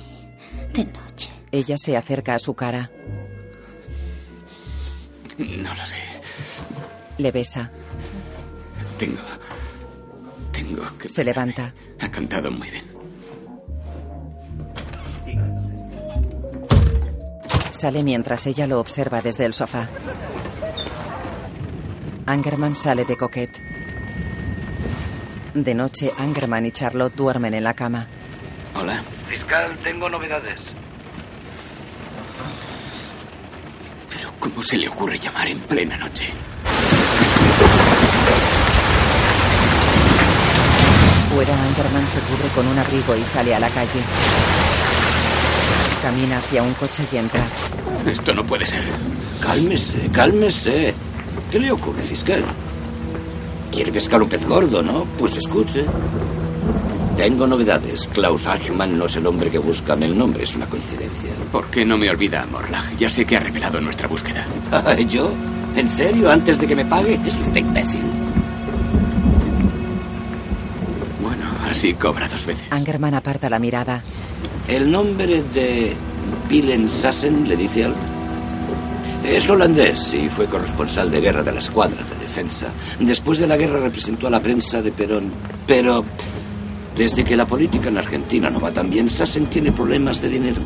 De noche. Ella se acerca a su cara. No lo sé. Le besa. Tengo. Tengo que. Se levanta. Ha cantado muy bien. Sale mientras ella lo observa desde el sofá. Angerman sale de Coquette. De noche, Angerman y Charlotte duermen en la cama. Hola. Fiscal, tengo novedades. Pero ¿cómo se le ocurre llamar en plena noche? Fuera, Angerman se cubre con un abrigo y sale a la calle. Camina hacia un coche y entra. Esto no puede ser. Cálmese, cálmese. ¿Qué le ocurre, fiscal? Quiere pescar un pez gordo, ¿no? Pues escuche. Tengo novedades. Klaus Eichmann no es el hombre que busca. El nombre es una coincidencia. ¿Por qué no me olvida, Morlag? Ya sé que ha revelado nuestra búsqueda. ¿Yo? ¿En serio? ¿Antes de que me pague? Es usted imbécil. Bueno, así cobra dos veces. Angerman aparta la mirada. ¿El nombre de Willem Sassen le dice algo? Es holandés y fue corresponsal de guerra de la escuadra de defensa. Después de la guerra representó a la prensa de Perón. Pero desde que la política en Argentina no va tan bien, Sassen tiene problemas de dinero.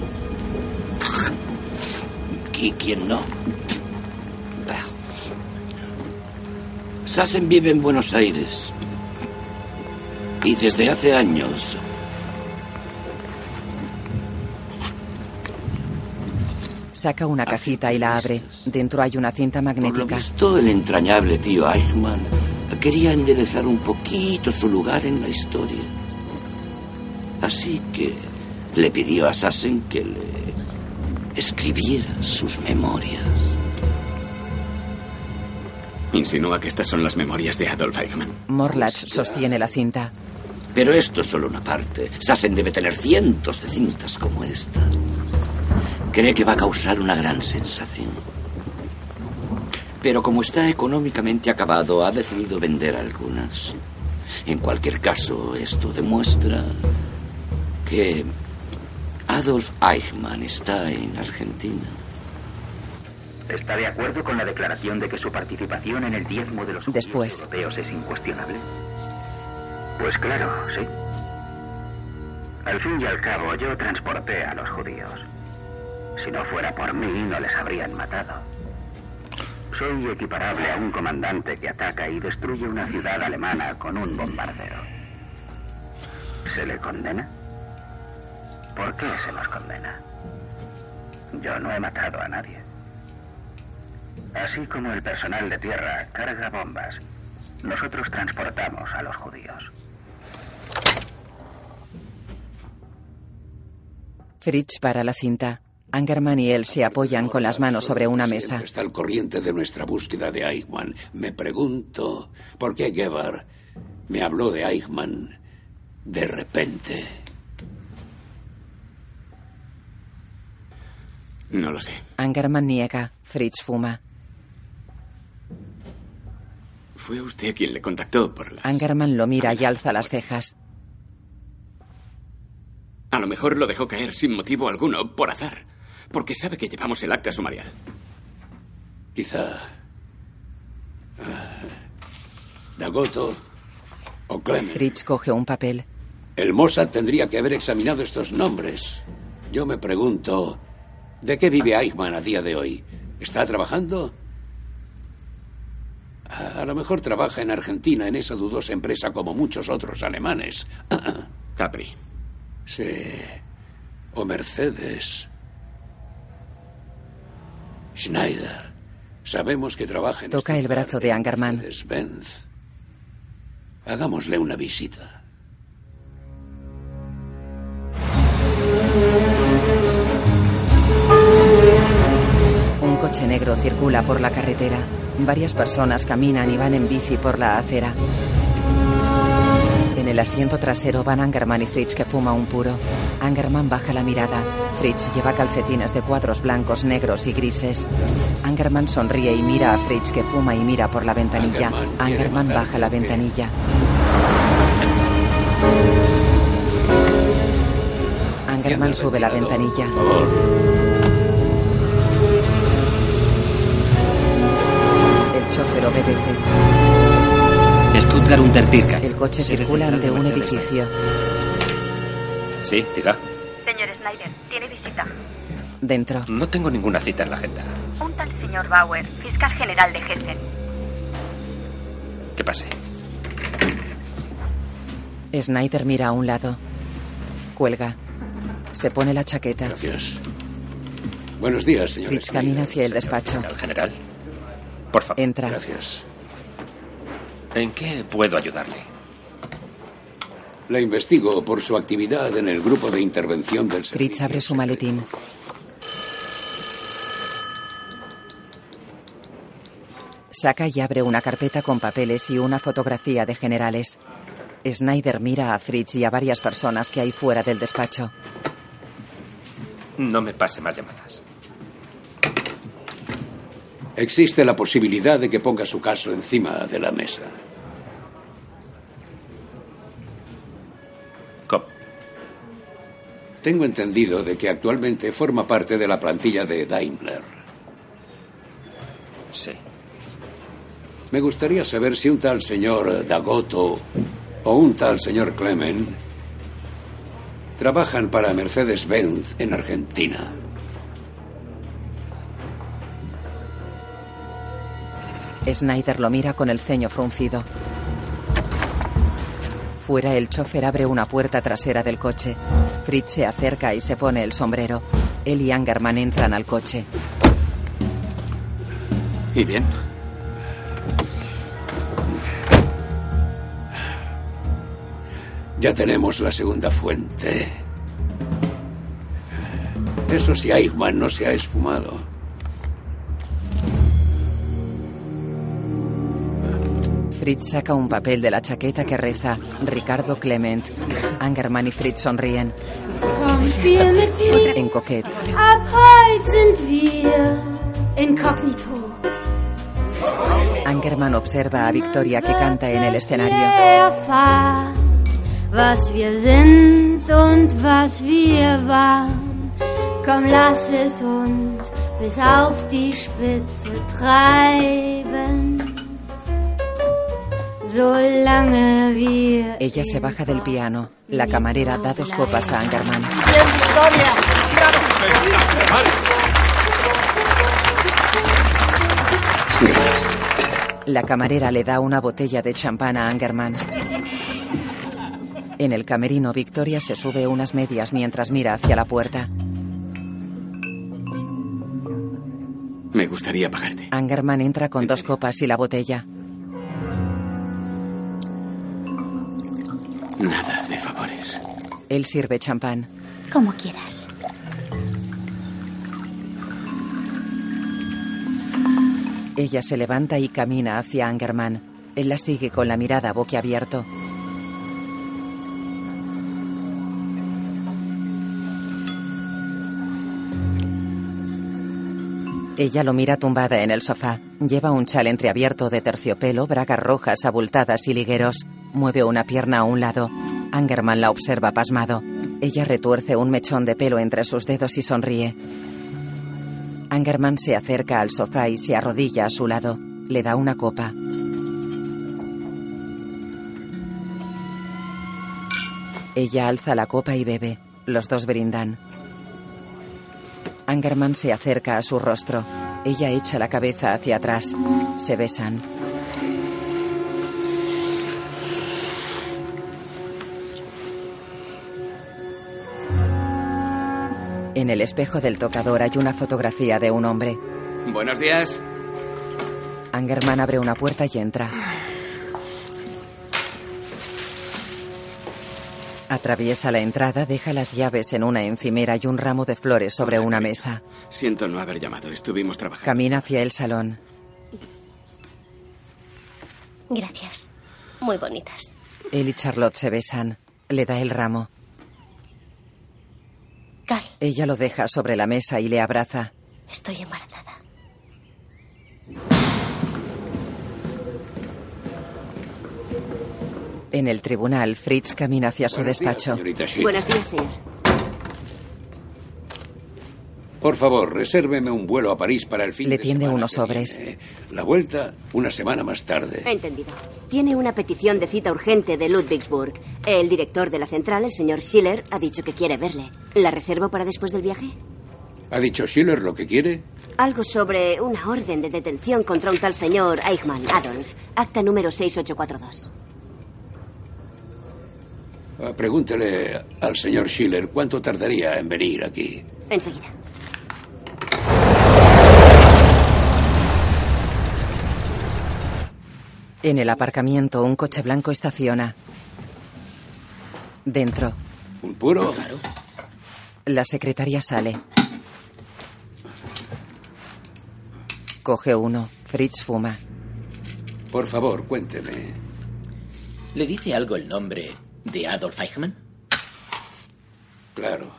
¿Y quién no? Sassen vive en Buenos Aires. Y desde hace años Saca una cajita y la abre. Dentro hay una cinta Por lo magnética. visto, el entrañable tío Eichmann quería enderezar un poquito su lugar en la historia. Así que le pidió a Sassen que le escribiera sus memorias. Insinúa que estas son las memorias de Adolf Eichmann. Morlach sostiene la cinta. Pero esto es solo una parte. Sassen debe tener cientos de cintas como esta. Cree que va a causar una gran sensación. Pero como está económicamente acabado, ha decidido vender algunas. En cualquier caso, esto demuestra que Adolf Eichmann está en Argentina. ¿Está de acuerdo con la declaración de que su participación en el diezmo de los judíos Después. europeos es incuestionable? Pues claro, sí. Al fin y al cabo, yo transporté a los judíos. Si no fuera por mí, no les habrían matado. Soy equiparable a un comandante que ataca y destruye una ciudad alemana con un bombardeo. ¿Se le condena? ¿Por qué se nos condena? Yo no he matado a nadie. Así como el personal de tierra carga bombas, nosotros transportamos a los judíos. Fritz para la cinta. Angerman y él se apoyan con las manos sobre una mesa. Está al corriente de nuestra búsqueda de Eichmann. Me pregunto por qué Gebhard me habló de Eichmann de repente. No lo sé. Angerman niega. Fritz fuma. Fue usted quien le contactó por la... Angerman lo mira y alza las cejas. A lo mejor lo dejó caer sin motivo alguno, por azar. Porque sabe que llevamos el acta sumarial. Quizá. ah, Dagoto o Clement. Fritz coge un papel. El Mossad tendría que haber examinado estos nombres. Yo me pregunto, ¿de qué vive Eichmann a día de hoy? ¿Está trabajando? A a lo mejor trabaja en Argentina, en esa dudosa empresa como muchos otros alemanes. Capri. Sí. O Mercedes. Schneider. Sabemos que trabaja en Toca el brazo de Angerman. Hagámosle una visita. Un coche negro circula por la carretera. Varias personas caminan y van en bici por la acera. En el asiento trasero van Angerman y Fritz que fuma un puro. Angerman baja la mirada. Fritz lleva calcetines de cuadros blancos, negros y grises. Angerman sonríe y mira a Fritz que fuma y mira por la ventanilla. Angerman Angerman baja la ventanilla. Angerman sube la ventanilla. El chofer obedece. Stuttgart Unterkirche. El coche circula ante un edificio. Sí, diga. Señor Snyder, tiene visita. Dentro. No tengo ninguna cita en la agenda. Un tal señor Bauer, fiscal general de Hessen. Que pase. Snyder mira a un lado. Cuelga. Se pone la chaqueta. Gracias. Buenos días, señor. Fritz camina hacia el despacho. General. Por favor. Entra. Gracias. ¿En qué puedo ayudarle? La investigo por su actividad en el grupo de intervención del Fritz abre su maletín. Saca y abre una carpeta con papeles y una fotografía de generales. Snyder mira a Fritz y a varias personas que hay fuera del despacho. No me pase más llamadas. Existe la posibilidad de que ponga su caso encima de la mesa. Tengo entendido de que actualmente forma parte de la plantilla de Daimler. Sí. Me gustaría saber si un tal señor Dagoto o un tal señor Clement trabajan para Mercedes-Benz en Argentina. Snyder lo mira con el ceño fruncido. Fuera el chofer abre una puerta trasera del coche. Fritz se acerca y se pone el sombrero. Él y Angerman entran al coche. ¿Y bien? Ya tenemos la segunda fuente. Eso si Eichmann no se ha esfumado. Fritz saca un papel de la chaqueta que reza Ricardo Clement. Angerman y Fritz sonríen. En coquet. Ab heute sind wir inkognito. Angerman observa a Victoria que canta en el escenario. was wir sind und was wir waren. Komm, lass es uns bis auf die Spitze treiben. Ella se baja del piano. La camarera da dos copas a Angerman. La camarera le da una botella de champán a Angerman. En el camerino, Victoria se sube unas medias mientras mira hacia la puerta. Me gustaría pagarte. Angerman entra con dos copas y la botella. Nada de favores. Él sirve champán. Como quieras. Ella se levanta y camina hacia Angerman. Él la sigue con la mirada boquiabierto. Ella lo mira tumbada en el sofá. Lleva un chal entreabierto de terciopelo, bragas rojas abultadas y ligueros. Mueve una pierna a un lado. Angerman la observa pasmado. Ella retuerce un mechón de pelo entre sus dedos y sonríe. Angerman se acerca al sofá y se arrodilla a su lado. Le da una copa. Ella alza la copa y bebe. Los dos brindan. Angerman se acerca a su rostro. Ella echa la cabeza hacia atrás. Se besan. En el espejo del tocador hay una fotografía de un hombre. Buenos días. Angerman abre una puerta y entra. Atraviesa la entrada, deja las llaves en una encimera y un ramo de flores sobre una mesa. Siento no haber llamado. Estuvimos trabajando. Camina hacia el salón. Gracias. Muy bonitas. Él y Charlotte se besan. Le da el ramo. Cal, Ella lo deja sobre la mesa y le abraza. estoy embarazada. En el tribunal, Fritz camina hacia su despacho. señorita Schill. Buenos días, señor. Por favor, resérveme un vuelo a París para el fin Le de tiende semana unos sobres. viene. La vuelta una semana más tarde. Entendido. Tiene una petición de cita urgente de Ludwigsburg. El director de la central, el señor Schiller, ha dicho que quiere verle. ¿La reservo para después del viaje? ¿Ha dicho Schiller lo que quiere? Algo sobre una orden de detención contra un tal señor Eichmann, Adolf. Acta número 6842. Ah, Pregúntele al señor Schiller cuánto tardaría en venir aquí. Enseguida. En el aparcamiento, un coche blanco estaciona. Dentro, ¿Un puro? la secretaria sale. Coge uno. Fritz fuma. Por favor, cuénteme. ¿Le dice algo el nombre de Adolf Eichmann? Claro.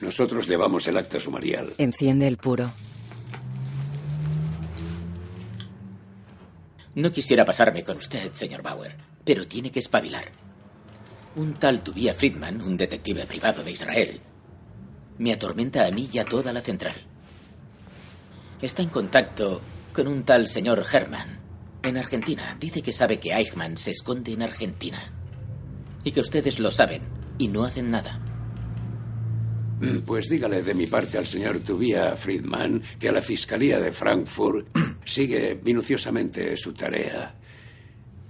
Nosotros llevamos el acta sumarial. Enciende el puro. No quisiera pasarme con usted, señor Bauer, pero tiene que espabilar. Un tal Tubia Friedman, un detective privado de Israel, me atormenta a mí y a toda la central. Está en contacto con un tal señor Herman en Argentina. Dice que sabe que Eichmann se esconde en Argentina. Y que ustedes lo saben y no hacen nada. Mm, Pues dígale de mi parte al señor Tubia Friedman que la Fiscalía de Frankfurt sigue minuciosamente su tarea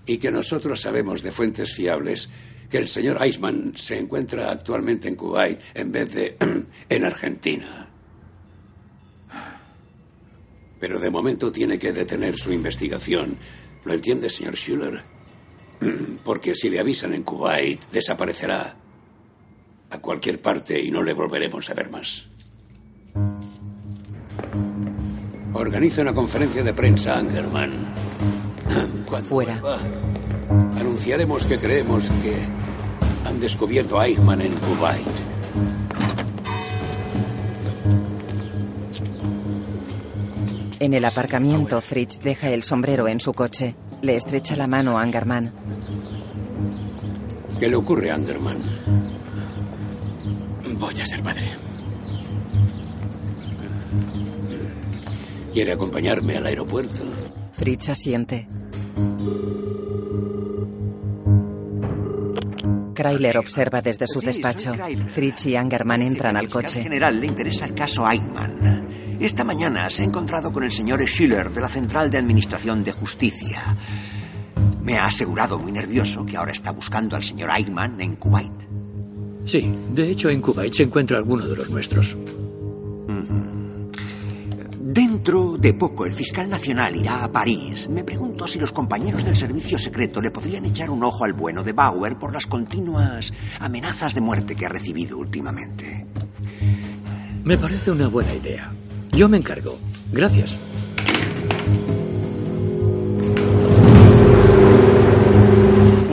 y que nosotros sabemos de fuentes fiables que el señor Eichmann se encuentra actualmente en Kuwait en vez de en Argentina. Pero de momento tiene que detener su investigación. ¿Lo entiende, señor Schuller? Porque si le avisan en Kuwait, desaparecerá a cualquier parte y no le volveremos a ver más. Organiza una conferencia de prensa, Angerman. Cuando Fuera. vuelva, anunciaremos que creemos que han descubierto a Eichmann en Kuwait. En En el aparcamiento, Fritz deja el sombrero en su coche. Le estrecha la mano a Angerman. ¿Qué le ocurre a Angerman? Voy a ser padre. ¿Quiere acompañarme al aeropuerto? Fritz asiente. Kryler observa desde su Sí, despacho. Fritz y Angerman entran al Al coche. general le interesa el caso Eichmann. Esta mañana se ha encontrado con el señor Schiller de la Central de Administración de Justicia. Me ha asegurado muy nervioso que ahora está buscando al señor Eichmann en Kuwait. Sí, de hecho en Kuwait se encuentra alguno de los nuestros. Dentro de poco el fiscal nacional irá a París. Me pregunto si los compañeros del servicio secreto le podrían echar un ojo al bueno de Bauer por las continuas amenazas de muerte que ha recibido últimamente. Me parece una buena idea. Yo me encargo. Gracias.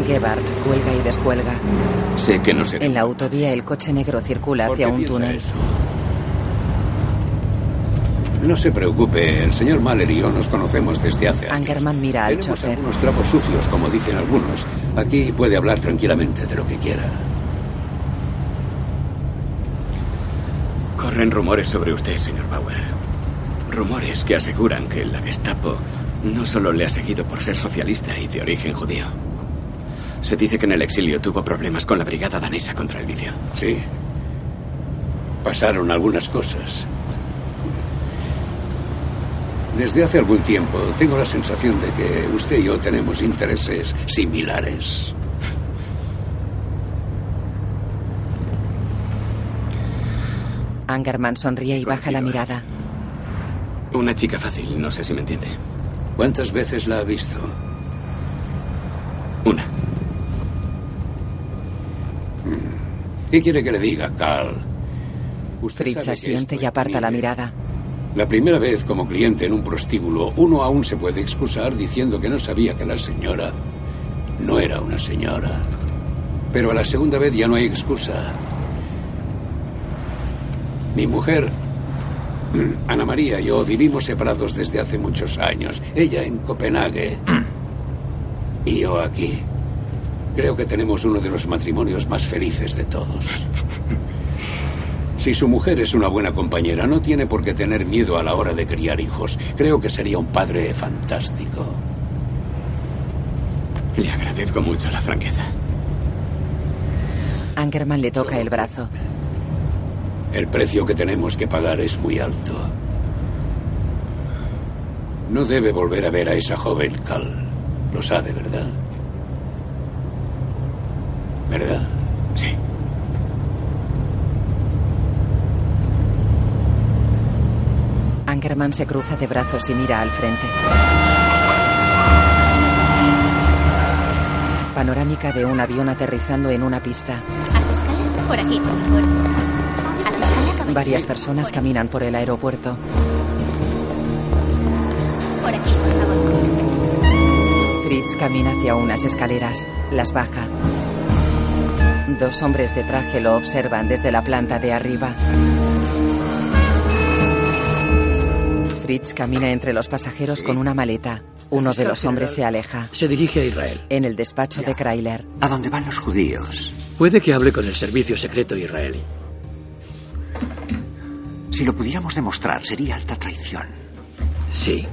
Gebhardt cuelga y descuelga. Sé que no seré. En la autovía, el coche negro circula ¿Por hacia qué un túnel. eso? No se preocupe, el señor Mahler y yo nos conocemos desde hace años. Angerman mira al Tenemos chofer. algunos trapos sucios, como dicen algunos. Aquí puede hablar tranquilamente de lo que quiera. Corren rumores sobre usted, señor Bauer. Rumores que aseguran que la Gestapo no solo le ha seguido por ser socialista y de origen judío. Se dice que en el exilio tuvo problemas con la brigada danesa contra el vicio. Sí. Pasaron algunas cosas. Desde hace algún tiempo tengo la sensación de que usted y yo tenemos intereses similares. Angerman sonríe y baja la mirada. Una chica fácil, no sé si me entiende. ¿Cuántas veces la ha visto? Una. ¿Qué quiere que le diga, Carl? Usted Fritz asiente y aparta la mirada. La primera vez como cliente en un prostíbulo, uno aún se puede excusar diciendo que no sabía que la señora no era una señora. Pero a la segunda vez ya no hay excusa. Mi mujer, Ana María y yo vivimos separados desde hace muchos años. Ella en Copenhague y yo aquí. Creo que tenemos uno de los matrimonios más felices de todos. Si su mujer es una buena compañera, no tiene por qué tener miedo a la hora de criar hijos. Creo que sería un padre fantástico. Le agradezco mucho la franqueza. Angerman le toca el brazo. El precio que tenemos que pagar es muy alto. No debe volver a ver a esa joven, Cal. Lo sabe, ¿verdad? ¿Verdad? Sí. Angerman se cruza de brazos y mira al frente. Panorámica de un avión aterrizando en una pista. Por aquí, por favor. Varias personas caminan por el aeropuerto. Por aquí, por favor. Fritz camina hacia unas escaleras. Las baja. Dos hombres de traje lo observan desde la planta de arriba. Fritz camina entre los pasajeros con una maleta. Uno de los hombres se aleja. Se dirige a Israel. En el despacho de Kryler. ¿A dónde van los judíos? Puede que hable con el servicio secreto israelí. Si lo pudiéramos demostrar, sería alta traición. Sí.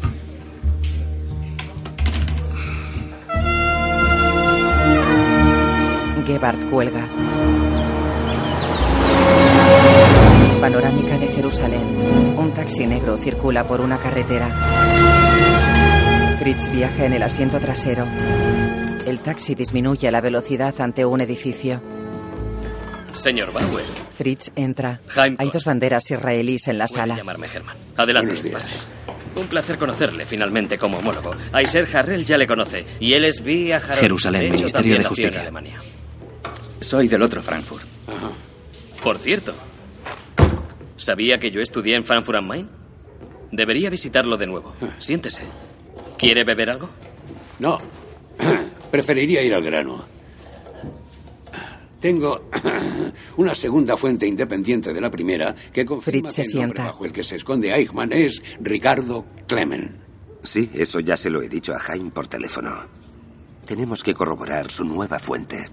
Gebhardt cuelga. Panorámica de Jerusalén. Un taxi negro circula por una carretera. Fritz viaja en el asiento trasero. El taxi disminuye la velocidad ante un edificio. Señor Bauer, Fritz entra. Hay dos banderas israelíes en la puede sala. llamarme Herman. Adelante, Buenos días. pase. Un placer conocerle finalmente como homólogo. Aiser Harrell ya le conoce y él es Via Harrell. Jerusalén, Ministerio de nació en Justicia. Alemania. Soy del otro Frankfurt. Por cierto, ¿sabía que yo estudié en Frankfurt am Main? Debería visitarlo de nuevo. Siéntese. ¿Quiere beber algo? No. Preferiría ir al grano. Tengo una segunda fuente independiente de la primera que confirma Fritz se que el nombre bajo el que se esconde Eichmann es Ricardo Clemen. Sí, eso ya se lo he dicho a Jaime por teléfono. Tenemos que corroborar su nueva fuente.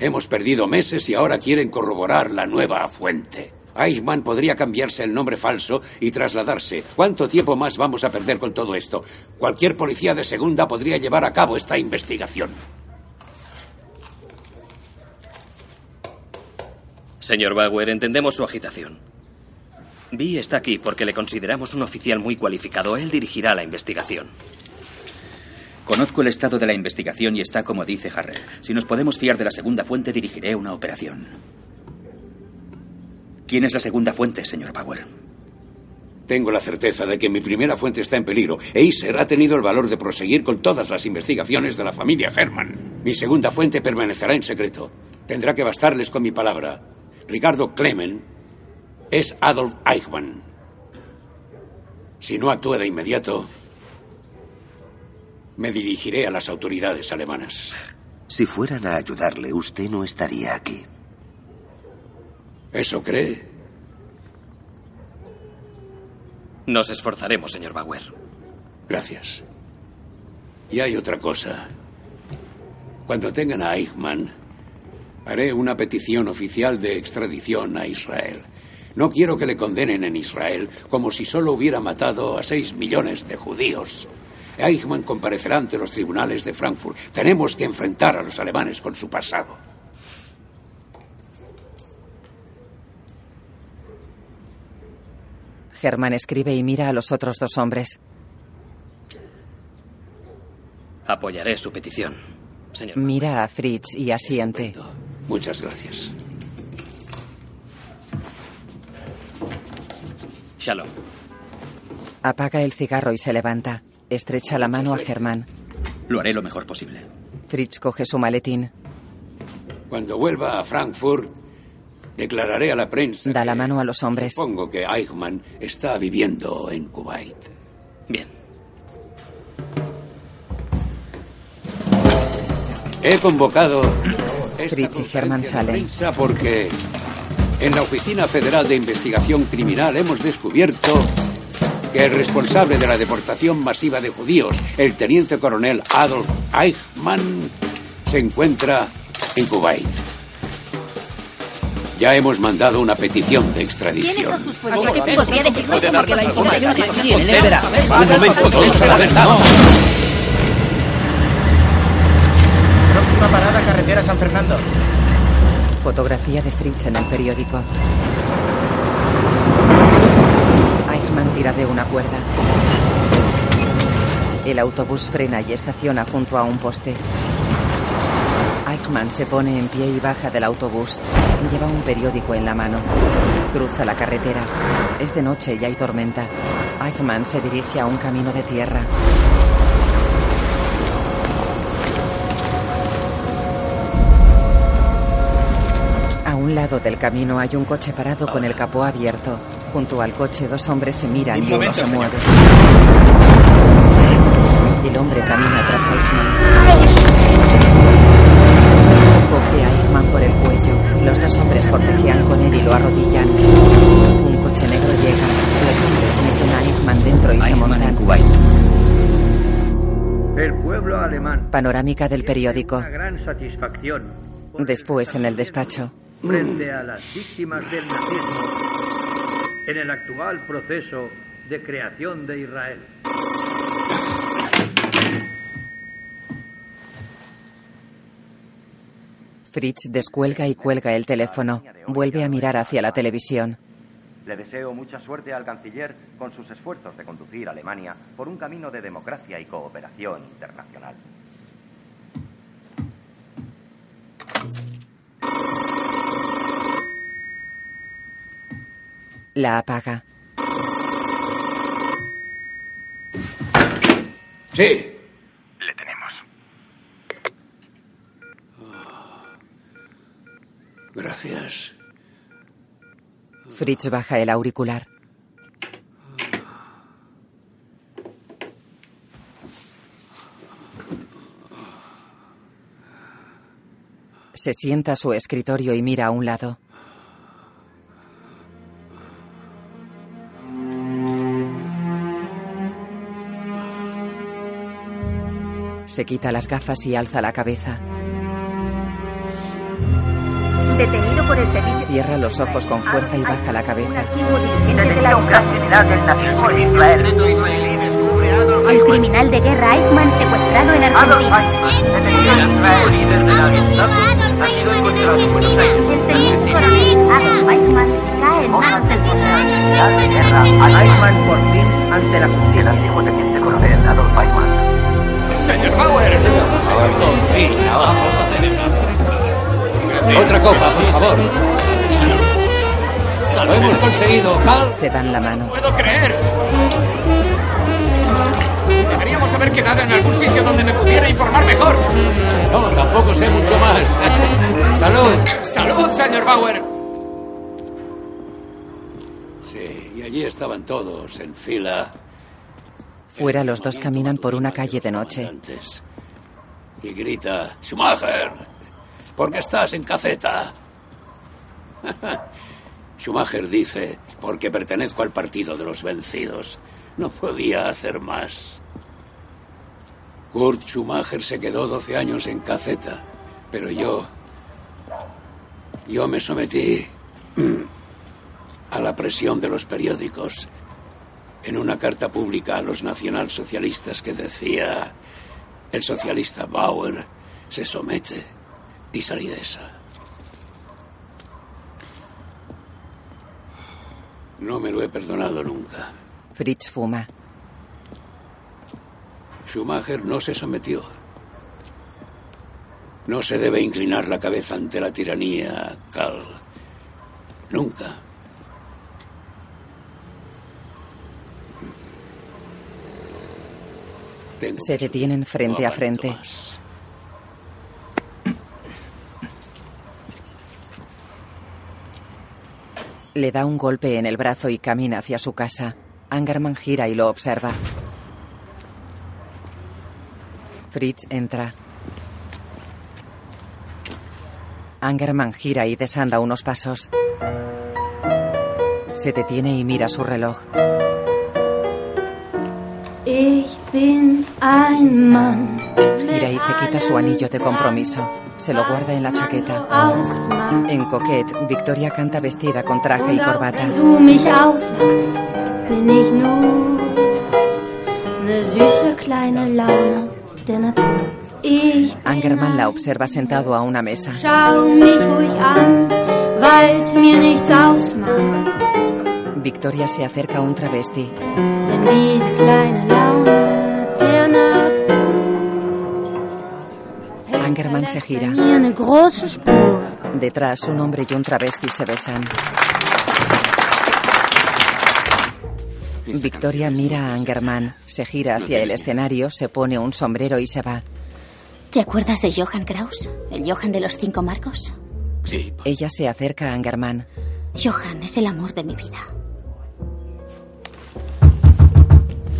Hemos perdido meses y ahora quieren corroborar la nueva fuente. Eichmann podría cambiarse el nombre falso y trasladarse. ¿Cuánto tiempo más vamos a perder con todo esto? Cualquier policía de segunda podría llevar a cabo esta investigación. Señor Bauer, entendemos su agitación. Vi está aquí porque le consideramos un oficial muy cualificado. Él dirigirá la investigación. Conozco el estado de la investigación y está como dice Harrell. Si nos podemos fiar de la segunda fuente, dirigiré una operación. ¿Quién es la segunda fuente, señor Bauer? Tengo la certeza de que mi primera fuente está en peligro. Eiser ha tenido el valor de proseguir con todas las investigaciones de la familia Herman. Mi segunda fuente permanecerá en secreto. Tendrá que bastarles con mi palabra. Ricardo Clemen es Adolf Eichmann. Si no actúa de inmediato, me dirigiré a las autoridades alemanas. Si fueran a ayudarle, usted no estaría aquí. ¿Eso cree? Nos esforzaremos, señor Bauer. Gracias. Y hay otra cosa. Cuando tengan a Eichmann, haré una petición oficial de extradición a Israel. No quiero que le condenen en Israel como si solo hubiera matado a seis millones de judíos. Eichmann comparecerá ante los tribunales de Frankfurt. Tenemos que enfrentar a los alemanes con su pasado. Germán escribe y mira a los otros dos hombres. Apoyaré su petición, señor. Mira a Fritz y asiente. Muchas gracias. Shalom. Apaga el cigarro y se levanta. Estrecha la mano a Germán. Lo haré lo mejor posible. Fritz coge su maletín. Cuando vuelva a Frankfurt, declararé a la prensa. Da la mano a los hombres. Supongo que Eichmann está viviendo en Kuwait. Bien. He convocado Fritz y Germán porque en la Oficina Federal de Investigación Criminal hemos descubierto que el responsable de la deportación masiva de judíos, el teniente coronel Adolf Eichmann, se encuentra en Kuwait. Ya hemos mandado una petición de extradición. Un momento, todos a la verdad. Próxima parada, carretera San Fernando. Fotografía de Fritz en el periódico. Eichmann tira de una cuerda. El autobús frena y estaciona junto a un poste. Eichmann se pone en pie y baja del autobús. Lleva un periódico en la mano. Cruza la carretera. Es de noche y hay tormenta. Eichmann se dirige a un camino de tierra. Lado del camino hay un coche parado con el capó abierto. Junto al coche dos hombres se miran Un y uno se mueve. El hombre camina tras Eichmann. Coge a Eichmann por el cuello. Los dos hombres forcejean con él y lo arrodillan. Un coche negro llega. Los hombres meten a Eichmann dentro y se montan. El pueblo alemán. Panorámica del periódico. Una gran satisfacción Después en el despacho. Frente a las víctimas del nazismo en el actual proceso de creación de Israel. Fritz descuelga y cuelga el teléfono. Vuelve a mirar hacia la televisión. Le deseo mucha suerte al canciller con sus esfuerzos de conducir a Alemania por un camino de democracia y cooperación internacional. La apaga. Sí. Le tenemos. Gracias. Fritz baja el auricular. Se sienta a su escritorio y mira a un lado. Se quita las gafas y alza la cabeza. Detenido por el servicio. Cierra los ojos con fuerza y baja la cabeza. El criminal de guerra Eichmann secuestrado en Argentina. El teniente coronel Adolf Eichmann cae en manos del Eichmann por fin ante la justicia. El antiguo teniente coronel Adolf Eichmann. Señor Bauer. Por fin, vamos a celebrar. Otra copa, por favor. Lo hemos conseguido, Cal. Se dan la mano. puedo creer. Deberíamos haber quedado en algún sitio donde me pudiera informar mejor. No, tampoco sé mucho más. Salud. Salud, señor Bauer. Sí, y allí estaban todos en fila. Fuera los dos caminan por una calle de noche. Y grita, Schumacher, ¿por qué estás en caceta? Schumacher dice, porque pertenezco al partido de los vencidos. No podía hacer más. Kurt Schumacher se quedó 12 años en caceta, pero yo... Yo me sometí mm, a la presión de los periódicos en una carta pública a los nacionalsocialistas que decía, el socialista Bauer se somete y salí de esa. No me lo he perdonado nunca. Fritz fuma. Schumacher no se sometió. No se debe inclinar la cabeza ante la tiranía, Karl. Nunca. Tengo Se detienen frente a frente. Le da un golpe en el brazo y camina hacia su casa. Angerman gira y lo observa. Fritz entra. Angerman gira y desanda unos pasos. Se detiene y mira su reloj. Y se quita su anillo de compromiso. Se lo guarda en la chaqueta. En Coquette, Victoria canta vestida con traje y corbata. Angerman la observa sentado a una mesa. Victoria se acerca a un travesti. Se gira. Detrás, un hombre y un travesti se besan. Victoria mira a Angerman, se gira hacia el escenario, se pone un sombrero y se va. ¿Te acuerdas de Johann Kraus? ¿El Johann de los cinco marcos? Sí. Ella se acerca a Angerman. Johann es el amor de mi vida.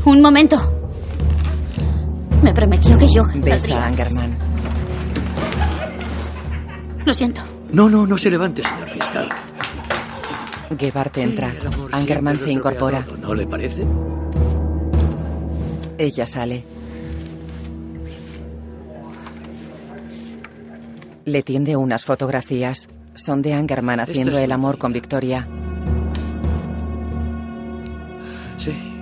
Un momento. Me prometió que Johann Besa a saldría. Angerman. Lo siento. No, no, no se levante, señor fiscal. Gebhardt entra. amor Angerman se incorpora. ¿No le parece? Ella sale. Le tiende unas fotografías. Son de Angerman haciendo es el amor con Victoria. Sí.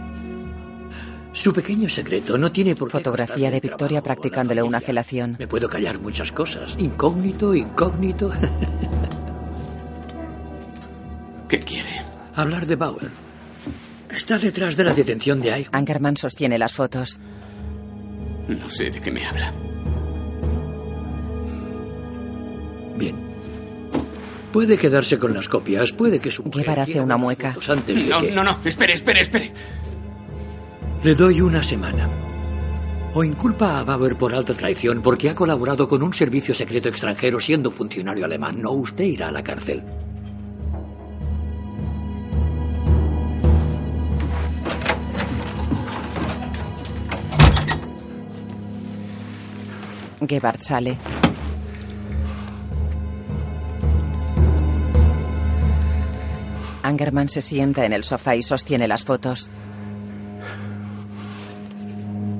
Su pequeño secreto no tiene por qué. Fotografía de Victoria practicándole una felación. Me puedo callar muchas cosas. Incógnito, incógnito. ¿Qué quiere? Hablar de Bauer. Está detrás de la detención de Eichmann. Angerman sostiene las fotos. No sé de qué me habla. Bien. Puede quedarse con las copias, puede que su mujer hace una mueca. antes de No, que... no, no. Espere, espere, espere. Le doy una semana. O inculpa a Bauer por alta traición porque ha colaborado con un servicio secreto extranjero siendo funcionario alemán. No, usted irá a la cárcel. Gebhardt sale. Angerman se sienta en el sofá y sostiene las fotos.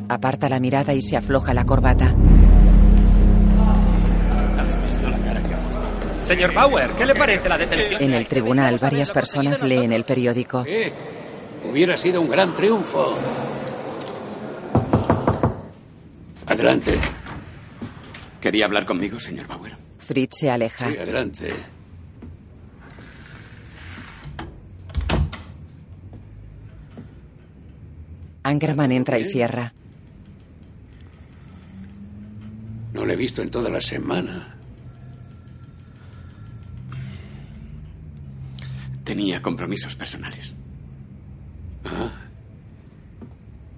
Aparta la mirada y se afloja la corbata. ¿Has visto la cara que ha puesto? Señor Bauer, ¿qué le parece la detención? En el tribunal, varias personas leen el periódico. Sí, hubiera sido un gran triunfo. Adelante. ¿Quería hablar conmigo, señor Bauer? Fritz se aleja. Sí, adelante. Angerman entra y cierra. No le he visto en toda la semana. Tenía compromisos personales. Ah.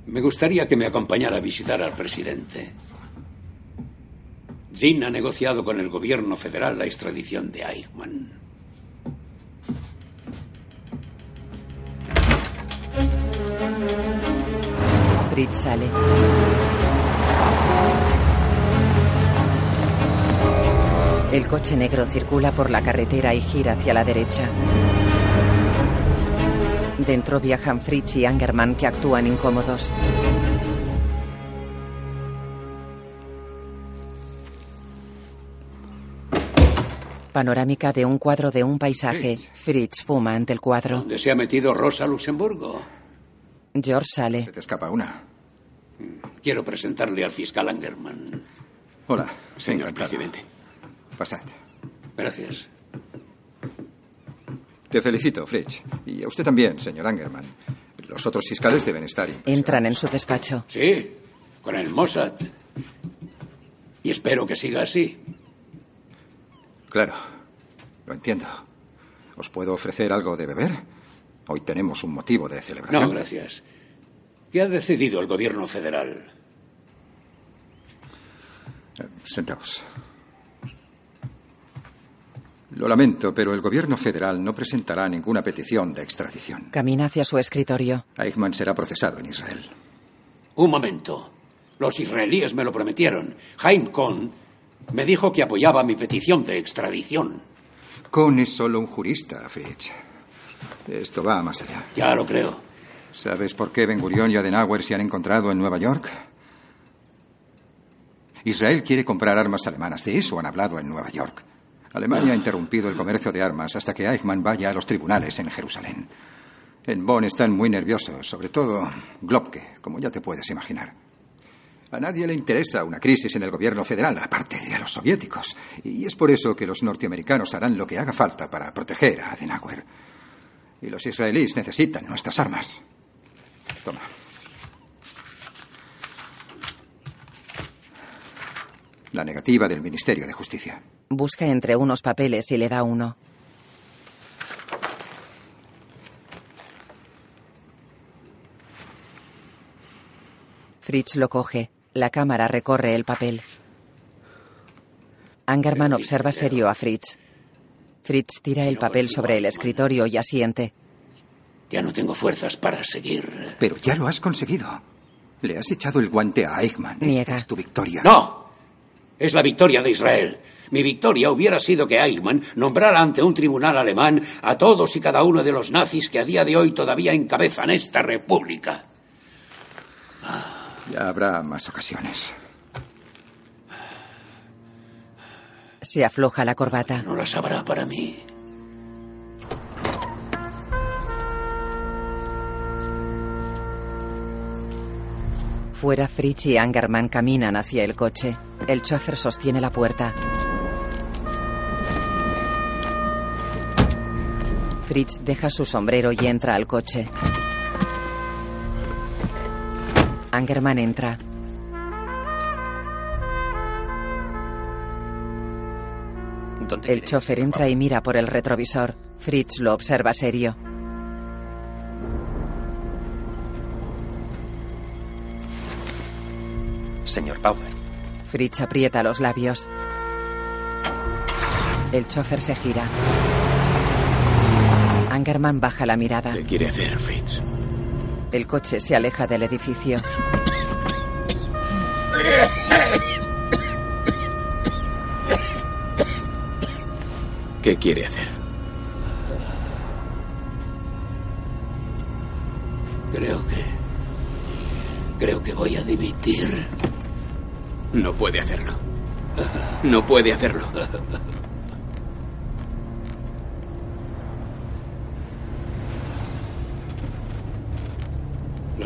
Me gustaría que me acompañara a visitar al presidente. Zinn ha negociado con el gobierno federal la extradición de Eichmann. Fritz sale. El coche negro circula por la carretera y gira hacia la derecha. Dentro viajan Fritz y Angerman que actúan incómodos. Panorámica de un cuadro de un paisaje. Fritz fuma ante el cuadro. ¿Dónde se ha metido Rosa Luxemburgo? George sale. Se te escapa una. Quiero presentarle al fiscal Angerman. Hola, Señor presidente. Pasad. Gracias. Te felicito, Fritz. Y a usted también, señor Angerman. Los otros fiscales deben estar. Entran en su despacho. Sí, con el Mossad. Y espero que siga así. Claro, lo entiendo. ¿Os puedo ofrecer algo de beber? Hoy tenemos un motivo de celebración. No, gracias. ¿Qué ha decidido el gobierno federal? Eh, Sentaos. Lo lamento, pero el gobierno federal no presentará ninguna petición de extradición. Camina hacia su escritorio. Eichmann será procesado en Israel. Un momento. Los israelíes me lo prometieron. Haim Kohn me dijo que apoyaba mi petición de extradición. Kohn es solo un jurista, Fritz. Esto va más allá. Ya lo creo. ¿Sabes por qué Ben Gurion y Adenauer se han encontrado en Nueva York? Israel quiere comprar armas alemanas. De eso han hablado en Nueva York. Alemania ha interrumpido el comercio de armas hasta que Eichmann vaya a los tribunales en Jerusalén. En Bonn están muy nerviosos, sobre todo Globke, como ya te puedes imaginar. A nadie le interesa una crisis en el gobierno federal, aparte de a los soviéticos. Y es por eso que los norteamericanos harán lo que haga falta para proteger a Adenauer. Y los israelíes necesitan nuestras armas. Toma. La negativa del Ministerio de Justicia. Busca entre unos papeles y le da uno. Fritz lo coge. La cámara recorre el papel. Angerman observa serio a Fritz. Fritz tira el papel sobre el escritorio y asiente. Ya no tengo fuerzas para seguir. Pero ya lo has conseguido. Le has echado el guante a Eichmann. Niega. Esta es tu victoria. ¡No! Es la victoria de Israel. Mi victoria hubiera sido que Eichmann nombrara ante un tribunal alemán a todos y cada uno de los nazis que a día de hoy todavía encabezan esta república. Ya habrá más ocasiones. Se afloja la corbata. No las habrá para mí. Fuera, Fritz y Angerman caminan hacia el coche. El chofer sostiene la puerta. Fritz deja su sombrero y entra al coche. Angerman entra. ¿Dónde El chofer entra y mira por el retrovisor. Fritz lo observa serio. Señor Bauer. Fritz aprieta los labios. El chofer se gira. Angerman baja la mirada. ¿Qué quiere hacer, Fritz? El coche se aleja del edificio. ¿Qué quiere hacer? Creo que... Creo que voy a dimitir. No puede hacerlo. No puede hacerlo.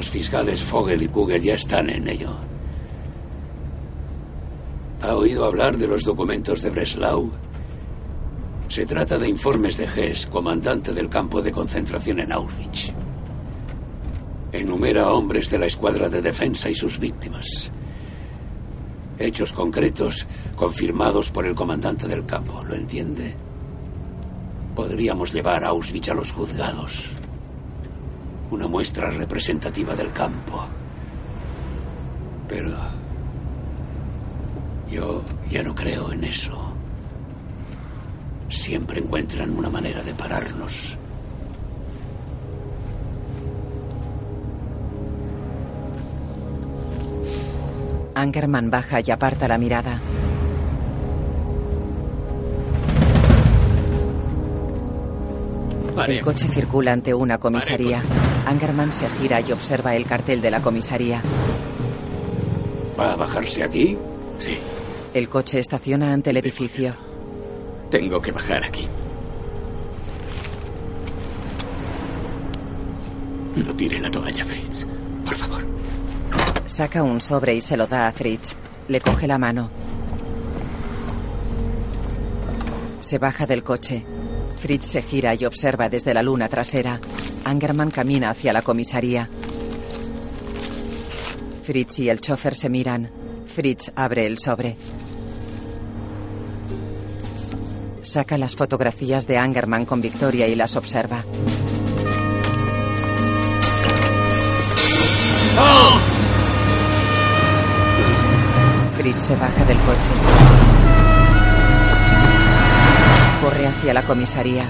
Los fiscales Fogel y Kugel ya están en ello. ¿Ha oído hablar de los documentos de Breslau? Se trata de informes de Hess, comandante del campo de concentración en Auschwitz. Enumera a hombres de la escuadra de defensa y sus víctimas. Hechos concretos confirmados por el comandante del campo, ¿lo entiende? Podríamos llevar a Auschwitz a los juzgados. Una muestra representativa del campo. Pero yo ya no creo en eso. Siempre encuentran una manera de pararnos. Angerman baja y aparta la mirada. El coche circula ante una comisaría. Angerman se gira y observa el cartel de la comisaría. ¿Va a bajarse aquí? Sí. El coche estaciona ante el edificio. Tengo que bajar aquí. No tire la toalla, Fritz. Por favor. Saca un sobre y se lo da a Fritz. Le coge la mano. Se baja del coche. Fritz se gira y observa desde la luna trasera. Angerman camina hacia la comisaría. Fritz y el chofer se miran. Fritz abre el sobre. Saca las fotografías de Angerman con Victoria y las observa. Fritz se baja del coche. Corre hacia la comisaría.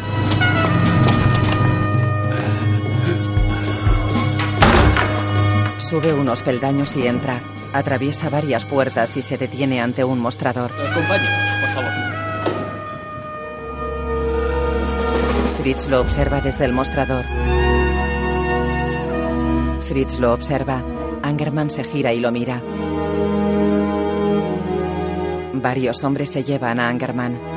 Sube unos peldaños y entra. Atraviesa varias puertas y se detiene ante un mostrador. Acompáñenos, por favor. Fritz lo observa desde el mostrador. Fritz lo observa. Angerman se gira y lo mira. Varios hombres se llevan a Angerman.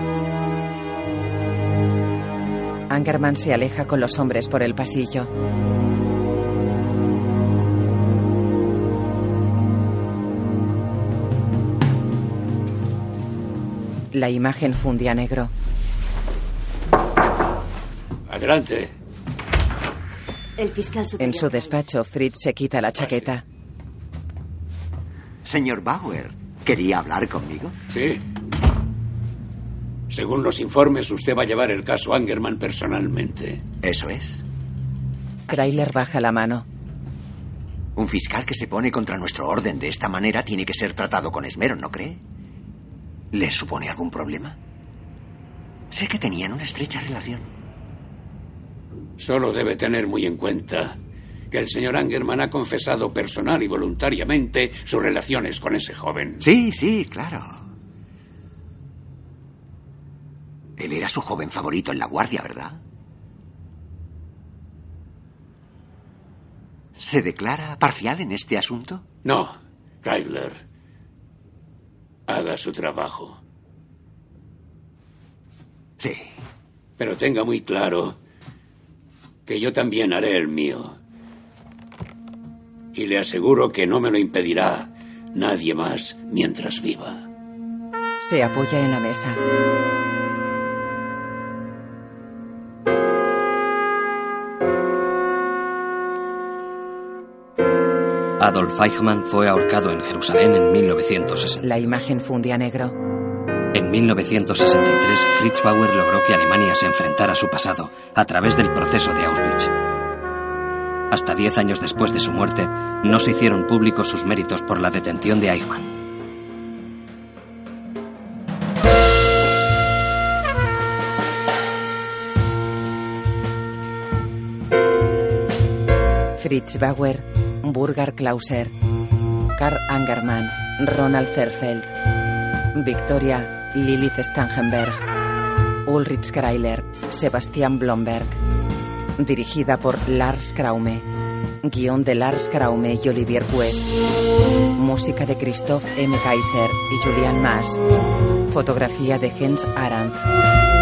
Angerman se aleja con los hombres por el pasillo. La imagen funde a negro. Adelante. El fiscal En su despacho, Fritz se quita la chaqueta. Señor Bauer, ¿quería hablar conmigo? Sí. Según los informes, usted va a llevar el caso Angerman personalmente. Eso es. Trailer baja la mano. Un fiscal que se pone contra nuestro orden de esta manera tiene que ser tratado con esmero, ¿no cree? ¿Le supone algún problema? Sé que tenían una estrecha relación. Solo debe tener muy en cuenta que el señor Angerman ha confesado personal y voluntariamente sus relaciones con ese joven. Sí, sí, claro. Él era su joven favorito en la guardia, ¿verdad? ¿Se declara parcial en este asunto? No, Kyler. Haga su trabajo. Sí. Pero tenga muy claro que yo también haré el mío. Y le aseguro que no me lo impedirá nadie más mientras viva. Se apoya en la mesa. Adolf Eichmann fue ahorcado en Jerusalén en 1960. La imagen funde a negro. En 1963, Fritz Bauer logró que Alemania se enfrentara a su pasado a través del proceso de Auschwitz. Hasta diez años después de su muerte, no se hicieron públicos sus méritos por la detención de Eichmann. Fritz Bauer, Burger Klauser, Karl Angermann, Ronald Zerfeld, Victoria Lilith Stangenberg, Ulrich Kreiler, Sebastian Blomberg. Dirigida por Lars Kraume. Guión de Lars Kraume y Olivier Puez. Música de Christoph M. Kaiser y Julian Mas. Fotografía de Jens Arandt.